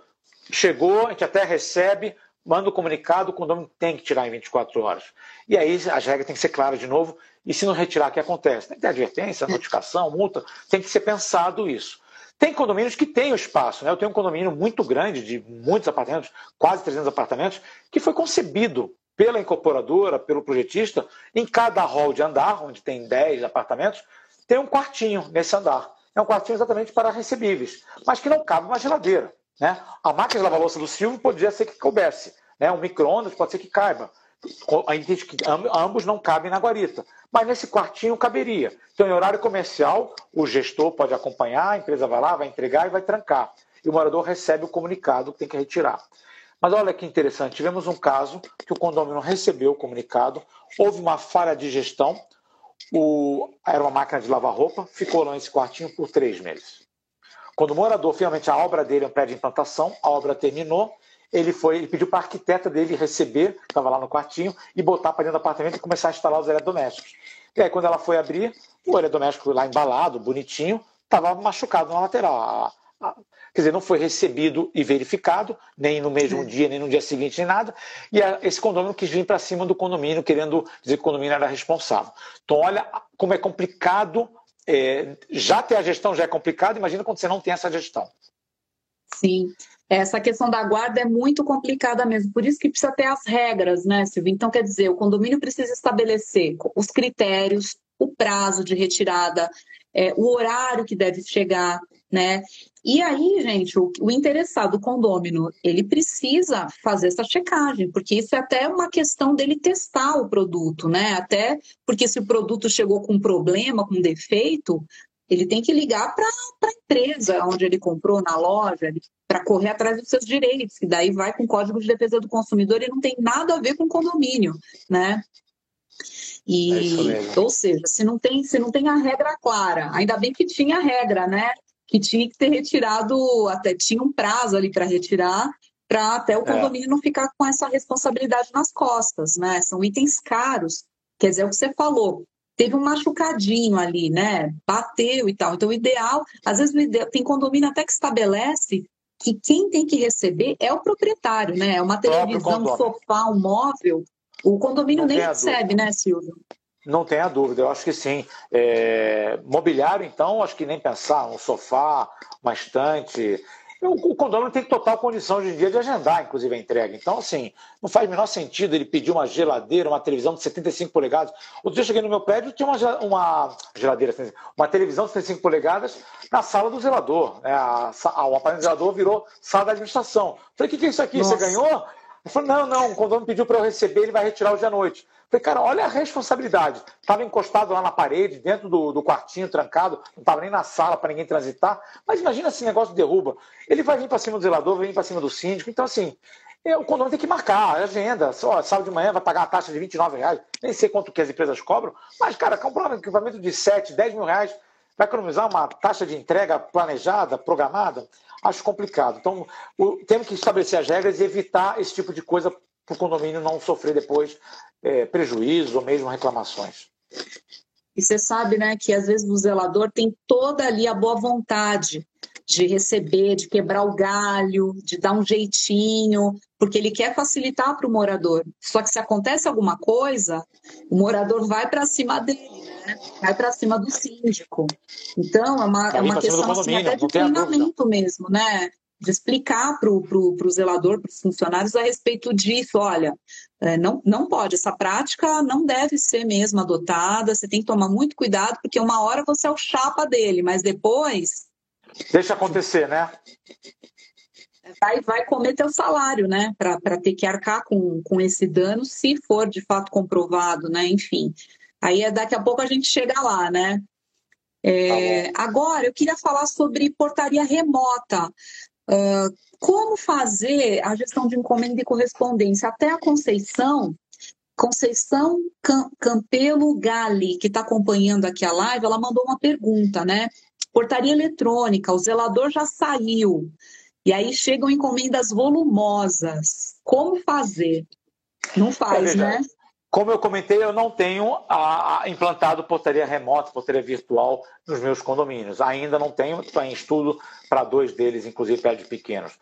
C: chegou, a gente até recebe, manda o comunicado, o condomínio tem que tirar em 24 horas. E aí as regras têm que ser claras de novo, e se não retirar, o que acontece? Tem que ter advertência, notificação, multa, tem que ser pensado isso. Tem condomínios que têm o espaço. Né? Eu tenho um condomínio muito grande, de muitos apartamentos, quase 300 apartamentos, que foi concebido pela incorporadora, pelo projetista, em cada hall de andar, onde tem 10 apartamentos, tem um quartinho nesse andar. É um quartinho exatamente para recebíveis, mas que não cabe uma geladeira. Né? A máquina de lavar louça do Silvio poderia ser que coubesse. Né? Um micro-ondas pode ser que caiba. A gente diz que ambos não cabem na guarita mas nesse quartinho caberia. Então, em horário comercial, o gestor pode acompanhar, a empresa vai lá, vai entregar e vai trancar. E o morador recebe o comunicado que tem que retirar. Mas olha que interessante, tivemos um caso que o condomínio recebeu o comunicado, houve uma falha de gestão, o, era uma máquina de lavar roupa, ficou lá nesse quartinho por três meses. Quando o morador, finalmente, a obra dele é um prédio de implantação, a obra terminou, ele foi, ele pediu para a arquiteta dele receber, que estava lá no quartinho, e botar para dentro do apartamento e começar a instalar os eletrodomésticos. E aí, quando ela foi abrir, o eletrodoméstico lá embalado, bonitinho, estava machucado na lateral. Quer dizer, não foi recebido e verificado, nem no mesmo dia, nem no dia seguinte, nem nada. E esse condomínio quis vir para cima do condomínio, querendo dizer que o condomínio era responsável. Então, olha como é complicado. É, já ter a gestão já é complicado, imagina quando você não tem essa gestão.
B: Sim. Essa questão da guarda é muito complicada mesmo, por isso que precisa ter as regras, né, Silvia? Então, quer dizer, o condomínio precisa estabelecer os critérios, o prazo de retirada, é, o horário que deve chegar, né? E aí, gente, o, o, interessado, o condômino, ele precisa fazer essa checagem, porque isso é até uma questão dele testar o produto, né? Até porque se o produto chegou com problema, com defeito, ele tem que ligar para a empresa onde ele comprou, na loja, para correr atrás dos seus direitos, e daí vai com o Código de Defesa do Consumidor e não tem nada a ver com condomínio, né? E, é ou seja, se não tem, se não tem a regra clara, ainda bem que tinha a regra, né? Que tinha que ter retirado, até tinha um prazo ali para retirar, para até o é. condomínio é. não ficar com essa responsabilidade nas costas, né? São itens caros. Quer dizer, é o que você falou, teve um machucadinho ali, né? Bateu e tal. Então, o ideal, às vezes, ideal, tem condomínio até que estabelece que quem tem que receber é o proprietário, né? É uma televisão, um sofá, um móvel. O condomínio nem recebe, né, Silvio?
C: Não tenha dúvida, eu acho que sim. É... Mobiliário, então, acho que nem pensar. Um sofá, uma estante. O condomínio tem total condição hoje em dia de agendar, inclusive, a entrega. Então, assim, não faz o menor sentido ele pedir uma geladeira, uma televisão de 75 polegadas. Outro dia eu cheguei no meu prédio tinha uma, uma geladeira, uma televisão de 75 polegadas na sala do zelador. Né? A, a, o aparelho do zelador virou sala da administração. Falei, o que, que é isso aqui? Nossa. Você ganhou? Ele falou, não, não, o condomínio pediu para eu receber, ele vai retirar hoje à noite. Falei, cara, olha a responsabilidade. Estava encostado lá na parede, dentro do, do quartinho, trancado, não estava nem na sala para ninguém transitar. Mas imagina esse negócio derruba. Ele vai vir para cima do zelador, vai vir para cima do síndico. Então, assim, é, o condomínio tem que marcar, é agenda. Só, sábado de manhã vai pagar a taxa de 29 reais. Nem sei quanto que as empresas cobram. Mas, cara, comprar um equipamento de 7, 10 mil reais, vai economizar uma taxa de entrega planejada, programada? Acho complicado. Então, o, temos que estabelecer as regras e evitar esse tipo de coisa para o condomínio não sofrer depois é, prejuízos ou mesmo reclamações.
B: E você sabe, né, que às vezes o zelador tem toda ali a boa vontade de receber, de quebrar o galho, de dar um jeitinho, porque ele quer facilitar para o morador. Só que se acontece alguma coisa, o morador vai para cima dele, né? vai para cima do síndico. Então, é uma, é uma questão assim, até de treinamento mesmo, né? De explicar para o zelador, para os funcionários, a respeito disso. Olha, é, não, não pode, essa prática não deve ser mesmo adotada, você tem que tomar muito cuidado, porque uma hora você é o chapa dele, mas depois.
C: Deixa acontecer, né?
B: Vai, vai comer teu salário, né? Para ter que arcar com, com esse dano, se for de fato comprovado, né? Enfim. Aí é, daqui a pouco a gente chega lá, né? É, tá agora, eu queria falar sobre portaria remota. Uh, como fazer a gestão de encomenda e correspondência? Até a Conceição, Conceição Campelo Gali, que está acompanhando aqui a live, ela mandou uma pergunta, né? Portaria eletrônica, o zelador já saiu. E aí chegam encomendas volumosas. Como fazer? Não faz, é né?
C: Como eu comentei, eu não tenho a, a, implantado portaria remota, portaria virtual nos meus condomínios. Ainda não tenho, estou em estudo para dois deles, inclusive prédios pequenos.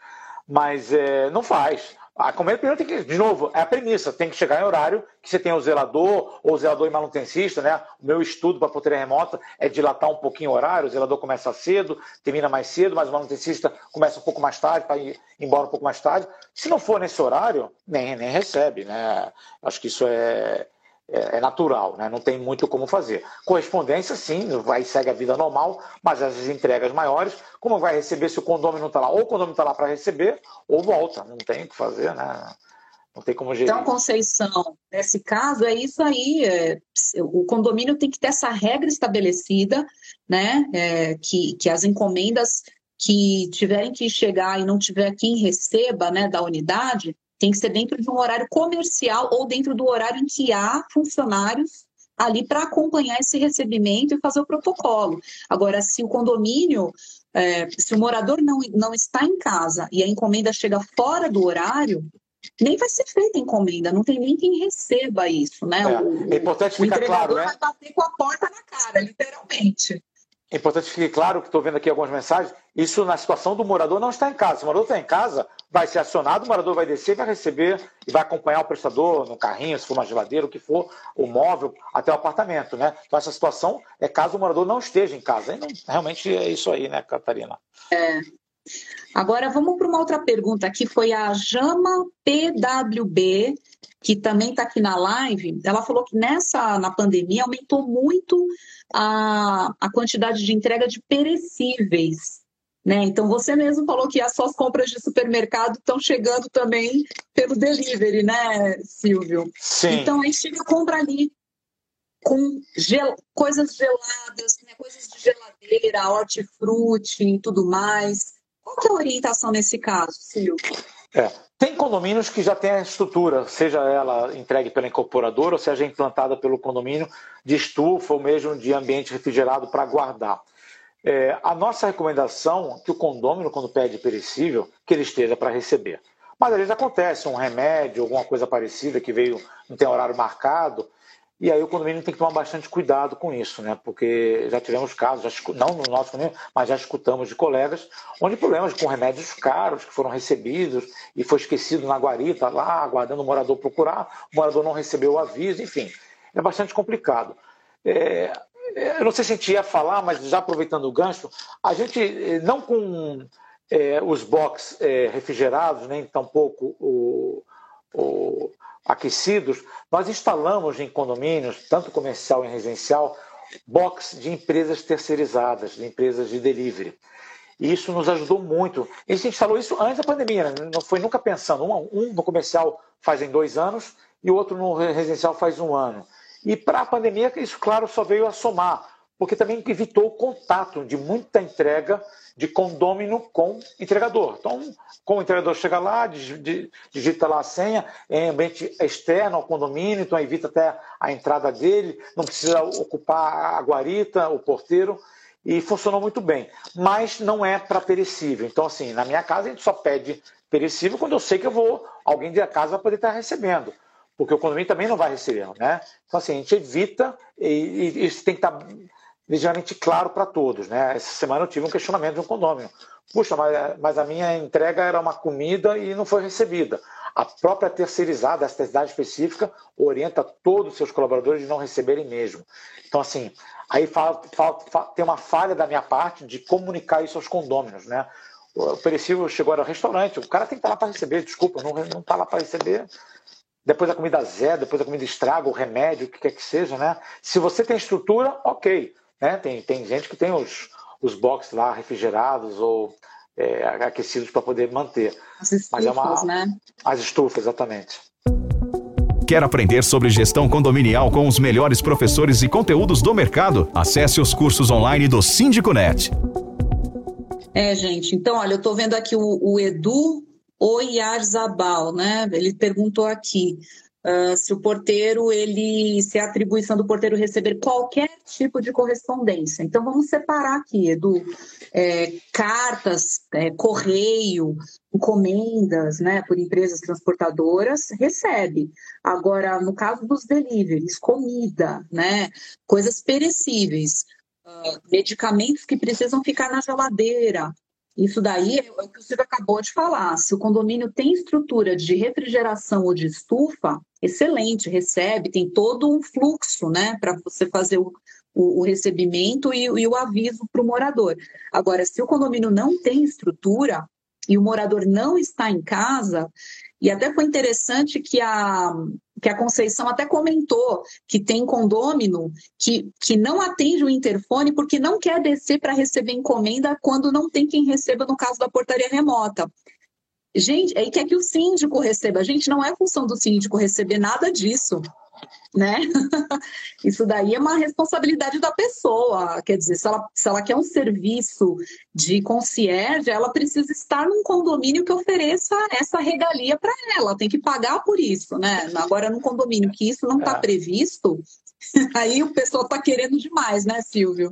C: Mas é, não faz. A comenda primeiro tem que, de novo, é a premissa, tem que chegar em horário que você tem o zelador ou o zelador e manutencista, né? O meu estudo para portaria remota é dilatar um pouquinho o horário, o zelador começa cedo, termina mais cedo, mas o manutencista começa um pouco mais tarde, para ir embora um pouco mais tarde. Se não for nesse horário, nem, nem recebe, né? Acho que isso é, é, é, natural, né? não tem muito como fazer. Correspondência, sim, vai segue a vida normal, mas as entregas maiores, como vai receber se o condomínio não está lá? Ou o condomínio está lá para receber, ou volta, não tem o que fazer, né? Não tem como gerir.
B: Então, Conceição, nesse caso é isso aí. É, o condomínio tem que ter essa regra estabelecida, né? É, que, que as encomendas que tiverem que chegar e não tiver quem receba, né, da unidade, tem que ser dentro de um horário comercial ou dentro do horário em que há funcionários ali para acompanhar esse recebimento e fazer o protocolo. Agora, se o condomínio, é, se o morador não, não está em casa e a encomenda chega fora do horário, nem vai ser feita a encomenda, não tem nem quem receba isso, né?
C: É, o, é importante ficar claro, né?
B: vai bater com a porta na cara, literalmente.
C: É importante que fique claro que estou vendo aqui algumas mensagens. Isso na situação do morador não está em casa. Se o morador está em casa, vai ser acionado, o morador vai descer, vai receber e vai acompanhar o prestador no carrinho, se for uma geladeira, o que for, o móvel, até o apartamento, né? Então essa situação é caso o morador não esteja em casa. Não, realmente é isso aí, né, Catarina?
B: É. Agora vamos para uma outra pergunta que foi a Jama PWB, que também está aqui na live. Ela falou que nessa na pandemia aumentou muito a, a quantidade de entrega de perecíveis. Né? Então você mesmo falou que as suas compras de supermercado estão chegando também pelo delivery, né, Silvio?
C: Sim.
B: Então aí chega a compra ali com gel... coisas geladas, né? coisas de geladeira, hortifruti e tudo mais. Qual é a orientação nesse caso, Silvio?
C: É, tem condomínios que já têm a estrutura, seja ela entregue pela incorporadora ou seja implantada pelo condomínio de estufa ou mesmo de ambiente refrigerado para guardar. É, a nossa recomendação é que o condômino, quando pede perecível, que ele esteja para receber. Mas às vezes acontece um remédio, alguma coisa parecida que veio, não tem horário marcado, e aí o condomínio tem que tomar bastante cuidado com isso, né? Porque já tivemos casos, já, não no nosso condomínio, mas já escutamos de colegas, onde problemas com remédios caros que foram recebidos e foi esquecido na guarita, lá aguardando o morador procurar, o morador não recebeu o aviso, enfim, é bastante complicado. É, eu não sei se a gente ia falar, mas já aproveitando o gancho, a gente, eh, não com é, os box é, refrigerados, nem tampouco o, o aquecidos, nós instalamos em condomínios, tanto comercial e residencial, box de empresas terceirizadas, de empresas de delivery. E isso nos ajudou muito. E a gente instalou isso antes da pandemia, né? não foi nunca pensando. Um, um no comercial faz em dois anos e o outro no residencial faz um ano. E para a pandemia, isso, claro, só veio a somar, porque também evitou o contato de muita entrega de condômino com entregador. Então, como o entregador chega lá, digita lá a senha, em ambiente externo ao condomínio, então evita até a entrada dele, não precisa ocupar a guarita, o porteiro, e funcionou muito bem. Mas não é para perecível. Então, assim, na minha casa a gente só pede perecível quando eu sei que eu vou, alguém da casa vai poder estar recebendo porque o condomínio também não vai receber, né? Então, assim, a gente evita e, e isso tem que estar ligeiramente claro para todos. Né? Essa semana eu tive um questionamento de um condomínio. Puxa, mas, mas, a minha entrega era uma comida e não foi recebida. A própria terceirizada, essa cidade específica, orienta todos os seus colaboradores de não receberem mesmo. Então, assim, aí fala, fala, fala, tem uma falha da minha parte de comunicar isso aos condôminos, né? O perecível chegou ao restaurante, o cara tem que estar lá para receber, desculpa, não está lá para receber. Depois a comida zero, depois a comida estraga, o remédio, o que quer que seja, né? Se você tem estrutura, ok. Né? Tem, tem gente que tem os, os boxes lá refrigerados ou é, aquecidos para poder manter.
B: As estufas, Mas é uma, né?
C: As estufas, exatamente.
A: Quer aprender sobre gestão condominial com os melhores professores e conteúdos do mercado? Acesse os cursos online do Síndico.net.
B: É, gente, então, olha, eu estou vendo aqui o, o Edu Oyarzabal, né? Ele perguntou aqui: Uh, se o porteiro, ele, se a atribuição do porteiro receber qualquer tipo de correspondência. Então, vamos separar aqui, Edu, é, cartas, é, correio, encomendas, né, por empresas transportadoras, recebe. Agora, no caso dos deliveries, comida, né, coisas perecíveis, uh, medicamentos que precisam ficar na geladeira, isso daí é o que o Silvio acabou de falar. Se o condomínio tem estrutura de refrigeração ou de estufa, excelente, recebe, tem todo um fluxo né, para você fazer o, o, o recebimento e, e o aviso para o morador. Agora, se o condomínio não tem estrutura e o morador não está em casa, e até foi interessante que a, que a Conceição até comentou que tem condômino que, que não atende o interfone porque não quer descer para receber encomenda quando não tem quem receba, no caso da portaria remota. Gente, aí quer que o síndico receba. Gente, não é função do síndico receber nada disso né? Isso daí é uma responsabilidade da pessoa. Quer dizer, se ela, se ela quer um serviço de concierge, ela precisa estar num condomínio que ofereça essa regalia para ela, tem que pagar por isso, né? Agora, num condomínio que isso não está é. previsto, aí o pessoal está querendo demais, né, Silvio?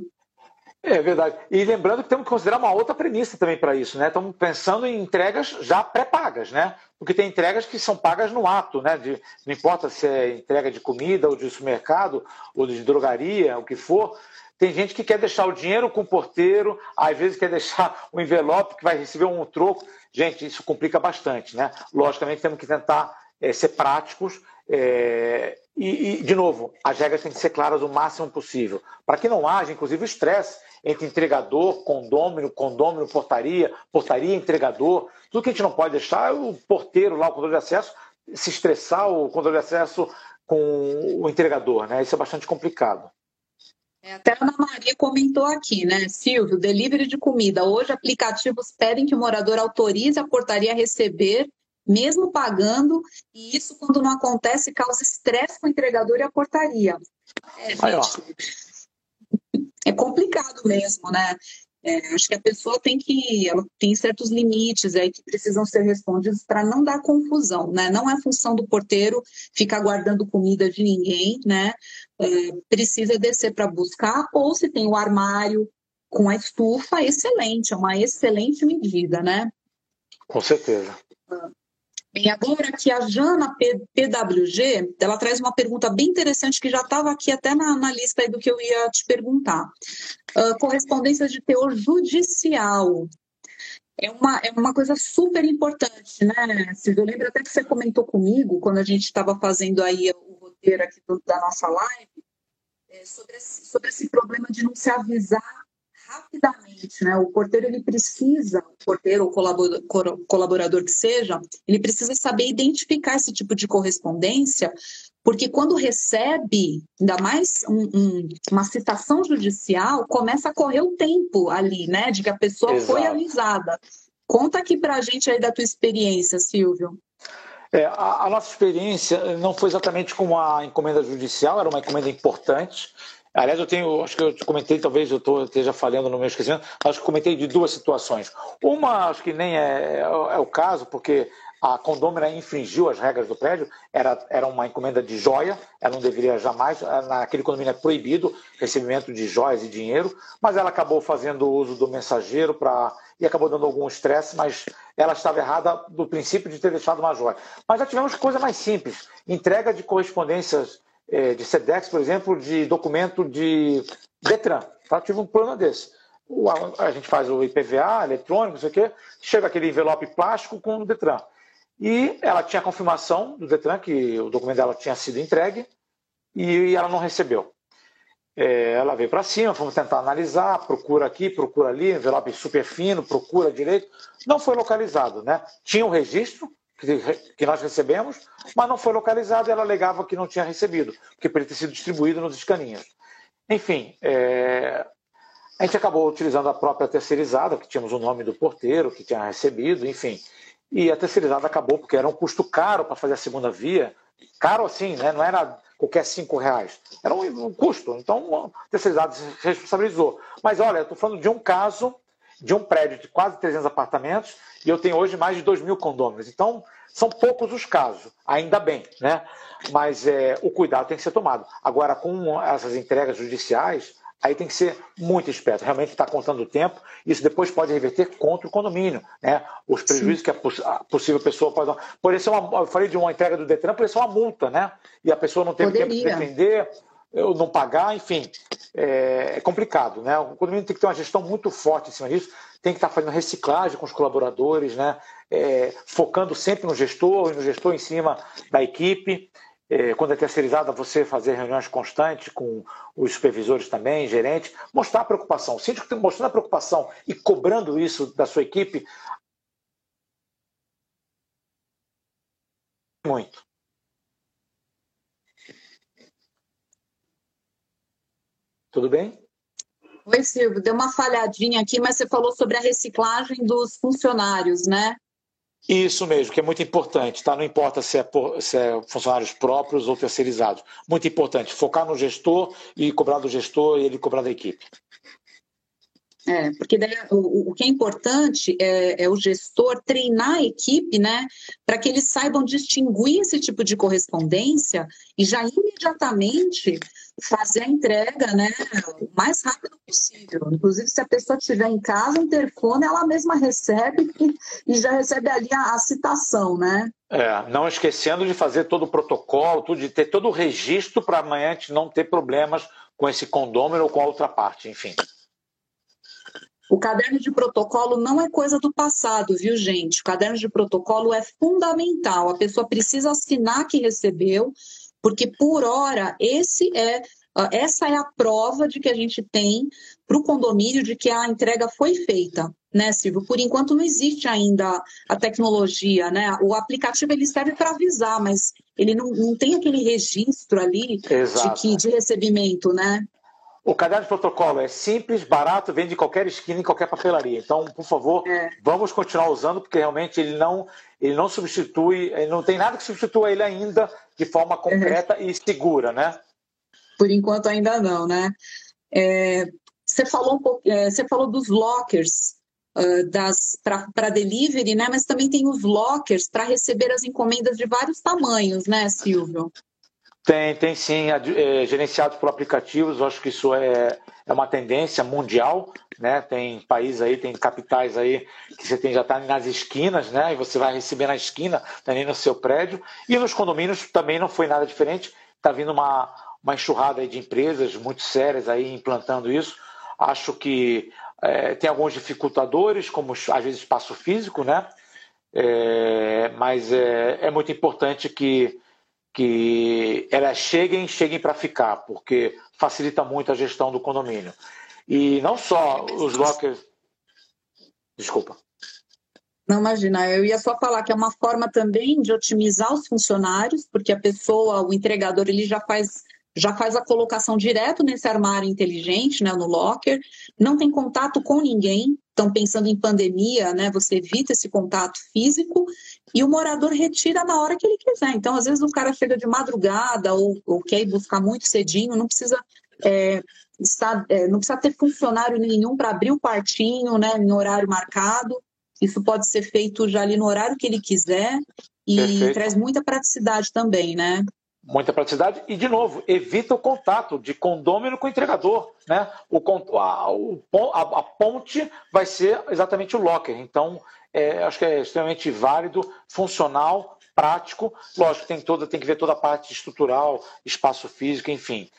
C: É verdade. E lembrando que temos que considerar uma outra premissa também para isso, né? Estamos pensando em entregas já pré-pagas, né? Porque tem entregas que são pagas no ato, né? De, não importa se é entrega de comida ou de supermercado ou de drogaria, o que for. Tem gente que quer deixar o dinheiro com o porteiro, às vezes quer deixar o envelope que vai receber um troco. Gente, isso complica bastante, né? Logicamente temos que tentar é, ser práticos é, e, e, de novo, as regras têm que ser claras o máximo possível, para que não haja, inclusive, estresse entre entregador, condômino, condômino, portaria, portaria, entregador. Tudo que a gente não pode deixar é o porteiro lá, o controle de acesso, se estressar o controle de acesso com o entregador, né? Isso é bastante complicado.
B: É, até a Ana Maria comentou aqui, né, Silvio, delivery de comida. Hoje aplicativos pedem que o morador autorize a portaria a receber, mesmo pagando, e isso, quando não acontece, causa estresse com o entregador e a portaria. É, gente, é complicado mesmo, né? É, acho que a pessoa tem que, ela tem certos limites aí que precisam ser respondidos para não dar confusão, né? Não é função do porteiro ficar guardando comida de ninguém, né? É, precisa descer para buscar, ou se tem o armário com a estufa, excelente, é uma excelente medida, né?
C: Com certeza.
B: Bem, agora que a Jana PWG, ela traz uma pergunta bem interessante que já estava aqui até na, na lista do que eu ia te perguntar. Uh, correspondência de teor judicial. É uma, é uma coisa super importante, né, Silvio? Eu lembro até que você comentou comigo, quando a gente estava fazendo aí o roteiro aqui do, da nossa live, é, sobre, esse, sobre esse problema de não se avisar rapidamente, né? O porteiro ele precisa, o porteiro ou colaborador, colaborador que seja, ele precisa saber identificar esse tipo de correspondência, porque quando recebe, ainda mais um, um, uma citação judicial, começa a correr o tempo ali, né? De que a pessoa Exato. foi avisada. Conta aqui para a gente aí da tua experiência, Silvio.
C: É, a, a, nossa experiência não foi exatamente com a encomenda judicial, era uma encomenda importante. Aliás, eu tenho, acho que eu comentei, talvez eu tô, esteja falhando no meu esquecimento, acho que comentei de duas situações. Uma, acho que nem é, é, o caso, porque a condômina infringiu as regras do prédio, era, era uma encomenda de joia, ela não deveria jamais, naquele condomínio é proibido recebimento de joias e dinheiro, mas ela acabou fazendo uso do mensageiro para e acabou dando algum estresse, mas ela estava errada do princípio de ter deixado uma joia. Mas já tivemos coisa mais simples, entrega de correspondências de SEDEX, por exemplo, de documento de Detran. Tá? Tive um problema desse. A, gente faz o IPVA, eletrônico, não sei o quê, chega aquele envelope plástico com o Detran. E ela tinha a confirmação do Detran que o documento dela tinha sido entregue e ela não recebeu. É, ela veio para cima, fomos tentar analisar, procura aqui, procura ali, envelope super fino, procura direito. Não foi localizado, né? Tinha o um registro, que nós recebemos, mas não foi localizado e ela alegava que não tinha recebido, porque poderia ter sido distribuído nos escaninhos. Enfim, é... a gente acabou utilizando a própria terceirizada, que tínhamos o nome do porteiro, que tinha recebido, enfim. E a terceirizada acabou porque era um custo caro para fazer a segunda via, caro assim, né? não era qualquer cinco reais, era um, um custo. Então a terceirizada se responsabilizou. Mas olha, estou falando de um caso de um prédio de quase 300 apartamentos e eu tenho hoje mais de 2 mil condôminos. Então, são poucos os casos, ainda bem, né? Mas é, o cuidado tem que ser tomado. Agora, com essas entregas judiciais, aí tem que ser muito esperto. Realmente está contando o tempo. Isso depois pode reverter contra o condomínio, né? Os prejuízos Sim. que a, possível pessoa pode. Por isso, uma, eu falei de uma entrega do Detran, por isso é uma multa, né? E a pessoa não teve Poderia. tempo de defender, eu não pagar, enfim, é, é, complicado, né? O condomínio tem que ter uma gestão muito forte em cima disso, tem que estar fazendo reciclagem com os colaboradores, né? É, focando sempre no gestor e no gestor em cima da equipe. É, quando é terceirizada, você fazer reuniões constantes com os supervisores também, gerentes, mostrar a preocupação. O síndico mostrando a preocupação e cobrando isso da sua equipe, muito. Tudo bem?
B: Oi, Silvio. Deu uma falhadinha aqui, mas você falou sobre a reciclagem dos funcionários, né?
C: Isso mesmo, que é muito importante, tá? Não importa se é, por, se é, funcionários próprios ou terceirizados. Muito importante, focar no gestor e cobrar do gestor e ele cobrar da equipe.
B: É, porque daí, o, o, que é importante é, é, o gestor treinar a equipe, né, para que eles saibam distinguir esse tipo de correspondência e já imediatamente fazer a entrega, né, o mais rápido possível. Inclusive, se a pessoa estiver em casa, interfone ela mesma recebe e, e já recebe ali a, a citação, né?
C: É, não esquecendo de fazer todo o protocolo, tudo, de ter todo o registro para amanhã a gente não ter problemas com esse condômino ou com a outra parte, enfim.
B: O caderno de protocolo não é coisa do passado, viu, gente? O caderno de protocolo é fundamental. A pessoa precisa assinar que recebeu, porque por hora esse é essa é a prova de que a gente tem para o condomínio de que a entrega foi feita, né, Silvio? Por enquanto não existe ainda a tecnologia, né? O aplicativo ele serve para avisar, mas ele não, não tem aquele registro ali de, que, de recebimento, né?
C: O caderno de protocolo é simples, barato, vende em qualquer esquina, em qualquer papelaria. Então, por favor, é. vamos continuar usando, porque realmente ele não, ele não substitui, ele não tem nada que substitua ele ainda de forma concreta é. e segura, né?
B: Por enquanto ainda não, né? É, você falou um pouco, é, você falou dos lockers uh, das para delivery, né? Mas também tem os lockers para receber as encomendas de vários tamanhos, né, Silvio?
C: Tem, tem sim, é, gerenciados por aplicativos, eu acho que isso é, é uma tendência mundial, né? Tem países aí, tem capitais aí que você tem, já está nas esquinas, né? E você vai receber na esquina, também no seu prédio. E nos condomínios também não foi nada diferente, está vindo uma, uma enxurrada aí de empresas muito sérias aí implantando isso. Acho que é, tem alguns dificultadores, como às vezes espaço físico, né? É, mas é, é muito importante que que elas cheguem, cheguem para ficar, porque facilita muito a gestão do condomínio. E não só os lockers. Desculpa.
B: Não, imagina, eu ia só falar que é uma forma também de otimizar os funcionários, porque a pessoa, o entregador, ele já faz já faz a colocação direto nesse armário inteligente, né, no locker, não tem contato com ninguém. Então, pensando em pandemia, né, você evita esse contato físico e o morador retira na hora que ele quiser. Então, às vezes o cara chega de madrugada ou, ou quer ir buscar muito cedinho, não precisa é, estar, é, não precisa ter funcionário nenhum para abrir o quartinho, né, em horário marcado. Isso pode ser feito já ali no horário que ele quiser e Perfeito. traz muita praticidade também, né?
C: Muita praticidade e, de novo, evita o contato de condômino com entregador. Né? O, a, o, a, a ponte vai ser exatamente o locker. Então, é, acho que é extremamente válido, funcional, prático. Lógico, tem, toda, tem que ver toda a parte estrutural, espaço físico, enfim.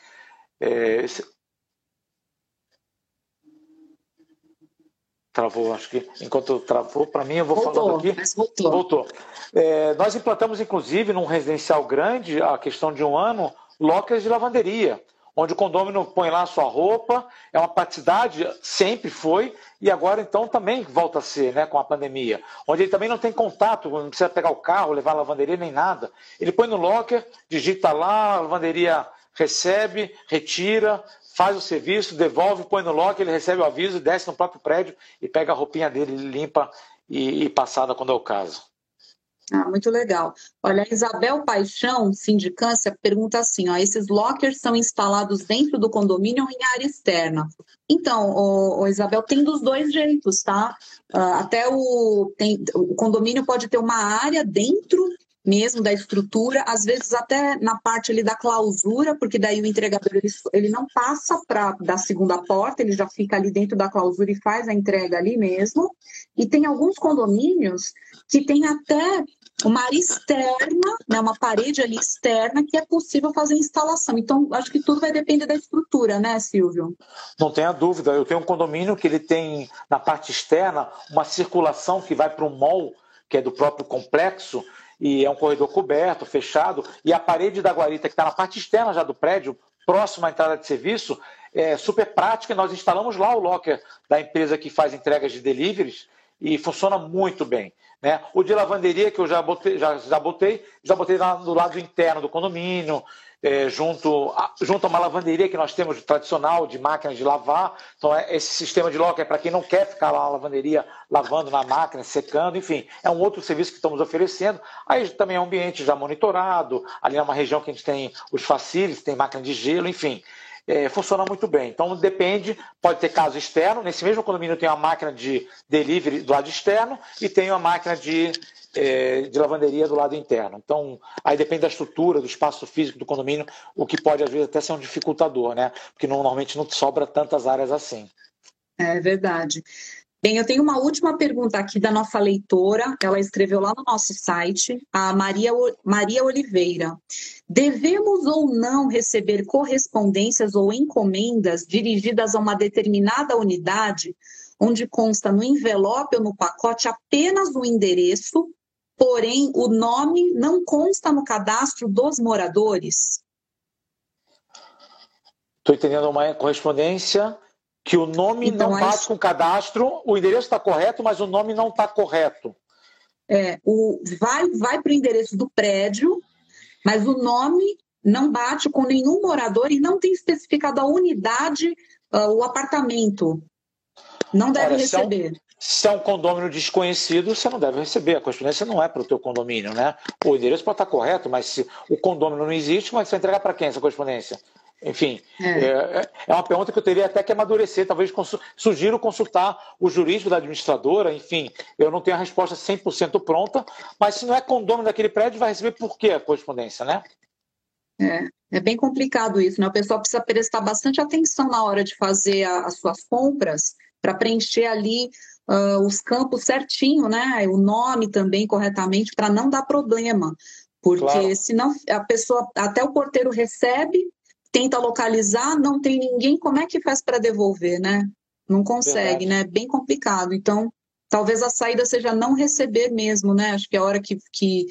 C: É, Travou, acho que enquanto travou, para mim, eu vou voltou, falando aqui.
B: Voltou.
C: Voltou. É, nós implantamos, inclusive, num residencial grande, a questão de um ano, lockers de lavanderia, onde o condomínio põe lá a sua roupa, é uma praticidade, sempre foi, e agora então também volta a ser, né, com a pandemia, onde ele também não tem contato, não precisa pegar o carro, levar a lavanderia, nem nada. Ele põe no locker, digita lá, a lavanderia recebe, retira, faz o serviço, devolve, põe no lock, ele recebe o aviso, desce no próprio prédio e pega a roupinha dele limpa e, e passada quando é o caso.
B: Ah, muito legal. Olha, a Isabel Paixão, sindicância, pergunta assim: ó, esses lockers são instalados dentro do condomínio ou em área externa? Então, o, o Isabel, tem dos dois jeitos, tá? Uh, até o, tem, o condomínio pode ter uma área dentro mesmo da estrutura, às vezes até na parte ali da clausura, porque daí o entregador ele, ele não passa para da segunda porta, ele já fica ali dentro da clausura e faz a entrega ali mesmo. E tem alguns condomínios que tem até uma área externa, né, uma parede ali externa que é possível fazer instalação. Então, acho que tudo vai depender da estrutura, né, Silvio?
C: Não tenha dúvida. Eu tenho um condomínio que ele tem na parte externa uma circulação que vai para o mall, que é do próprio complexo, e é um corredor coberto, fechado, e a parede da guarita, que está na parte externa já do prédio, próximo à entrada de serviço, é super prática. Nós instalamos lá o locker da empresa que faz entregas de deliveries e funciona muito bem. Né? O de lavanderia, que eu já botei, já, já botei, já botei lá do lado interno do condomínio, é, junto, a, junto a uma lavanderia que nós temos tradicional de máquinas de lavar. Então, é, esse sistema de locker é para quem não quer ficar lá na lavanderia lavando na máquina, secando, enfim, é um outro serviço que estamos oferecendo. Aí também é um ambiente já monitorado, ali é uma região que a gente tem os facilities, tem máquina de gelo, enfim. É, funciona muito bem. Então depende, pode ter caso externo. Nesse mesmo condomínio tem uma máquina de delivery do lado externo e tem uma máquina de é, de lavanderia do lado interno. Então, aí depende da estrutura, do espaço físico do condomínio, o que pode às vezes até ser um dificultador, né? Porque normalmente não sobra tantas áreas assim.
B: É verdade. Bem, eu tenho uma última pergunta aqui da nossa leitora. Ela escreveu lá no nosso site, a Maria, Maria Oliveira. Devemos ou não receber correspondências ou encomendas dirigidas a uma determinada unidade, onde consta no envelope ou no pacote apenas o endereço porém o nome não consta no cadastro dos moradores?
C: Estou entendendo uma correspondência que o nome então, não bate com o cadastro, o endereço está correto, mas o nome não está correto.
B: É, o, vai vai para o endereço do prédio, mas o nome não bate com nenhum morador e não tem especificado a unidade, uh, o apartamento. Não deve Olha, receber.
C: Se é, um, se é um condomínio desconhecido, você não deve receber. A correspondência não é para o teu condomínio, né? O endereço pode estar correto, mas se o condomínio não existe, é que você vai entregar para quem essa correspondência? Enfim, é. é. É, uma pergunta que eu teria até que amadurecer. Talvez sugiro consultar o jurídico da administradora. Enfim, eu não tenho a resposta 100% pronta, mas se não é condomínio daquele prédio, vai receber por quê a correspondência, né?
B: É, é bem complicado isso, né? O pessoal precisa prestar bastante atenção na hora de fazer a, as suas compras para preencher ali uh, os campos certinho, né? O nome também corretamente, para não dar problema. Porque claro. senão a pessoa, até o porteiro recebe, tenta localizar, não tem ninguém, como é que faz para devolver, né? Não consegue, Verdade. né? Bem complicado. Então, talvez a saída seja não receber mesmo, né? Acho que a hora que, que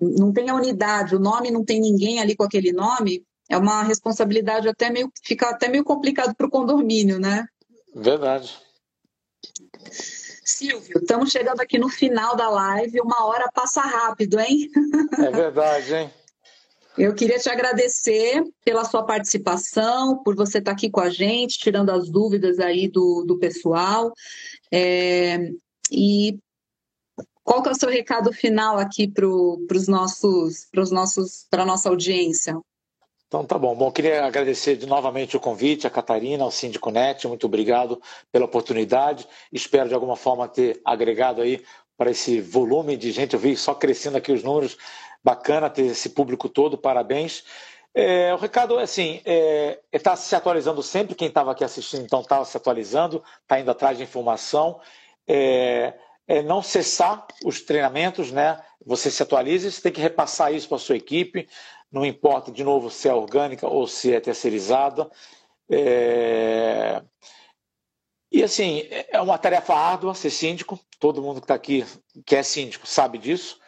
B: não tem a unidade, o nome não tem ninguém ali com aquele nome, é uma responsabilidade até meio, fica até meio complicado para o condomínio, né?
C: Verdade.
B: Silvio, estamos chegando aqui no final da live, uma hora passa rápido, hein?
C: É verdade, hein?
B: Eu queria te agradecer pela sua participação, por você estar aqui com a gente, tirando as dúvidas aí do, do pessoal. É, e qual que é o seu recado final aqui para os nossos, para os nossos, para a nossa audiência?
C: Então tá bom. Bom, queria agradecer de novamente o convite, a Catarina, ao Síndico Net, muito obrigado pela oportunidade. Espero de alguma forma ter agregado aí para esse volume de gente. Eu vi só crescendo aqui os números Bacana ter esse público todo, parabéns. É, o recado é assim, está é, é tá se atualizando sempre, quem estava aqui assistindo então estava se atualizando, está indo atrás de informação. É, é, não cessar os treinamentos, né? Você se atualiza, você tem que repassar isso para a sua equipe, não importa de novo se é orgânica ou se é terceirizada. É... E assim, é uma tarefa árdua ser síndico, todo mundo que está aqui que é síndico sabe disso.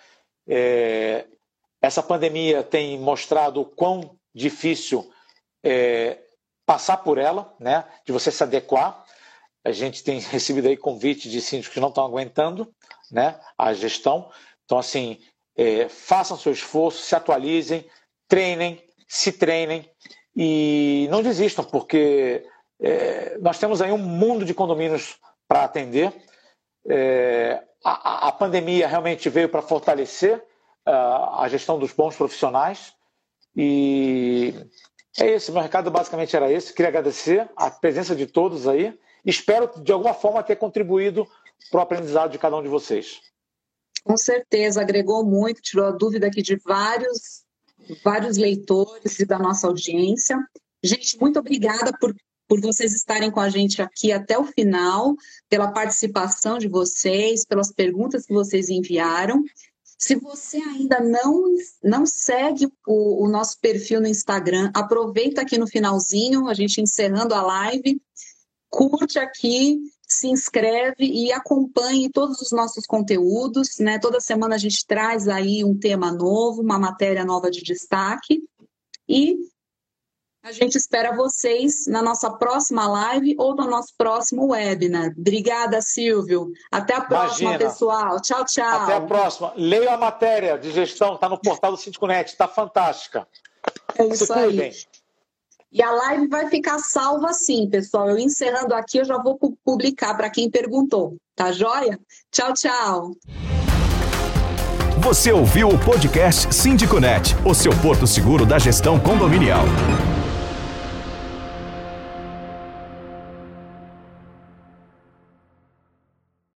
C: É, essa pandemia tem mostrado o quão difícil é passar por ela, né? de você se adequar. A gente tem recebido aí convites de síndicos que não estão aguentando né? a gestão. Então, assim, é, façam seu esforço, se atualizem, treinem, se treinem e não desistam, porque é, nós temos aí um mundo de condomínios para atender. É, a, a, pandemia realmente veio para fortalecer a gestão dos bons profissionais. E é isso, meu recado basicamente era esse. Queria agradecer a presença de todos aí. Espero, de alguma forma, ter contribuído para o aprendizado de cada um de vocês.
B: Com certeza, agregou muito, tirou a dúvida aqui de vários, vários leitores e da nossa audiência. Gente, muito obrigada por, por vocês estarem com a gente aqui até o final, pela participação de vocês, pelas perguntas que vocês enviaram. Se você ainda não, não segue o, o nosso perfil no Instagram, aproveita aqui no finalzinho, a gente encerrando a live, curte aqui, se inscreve e acompanhe todos os nossos conteúdos, né? Toda semana a gente traz aí um tema novo, uma matéria nova de destaque. E a gente espera vocês na nossa próxima live ou no nosso próximo webinar. Obrigada, Silvio. Até a próxima, Imagina. pessoal. Tchau, tchau.
C: Até a próxima. Leia a matéria de gestão, está no portal do Síndico.net, está fantástica.
B: É isso Se aí. E a live vai ficar salva sim, pessoal. Eu encerrando aqui, eu já vou publicar para quem perguntou. Tá joia? Tchau, tchau.
A: Você ouviu o podcast Síndico.net, o seu porto seguro da gestão condominial.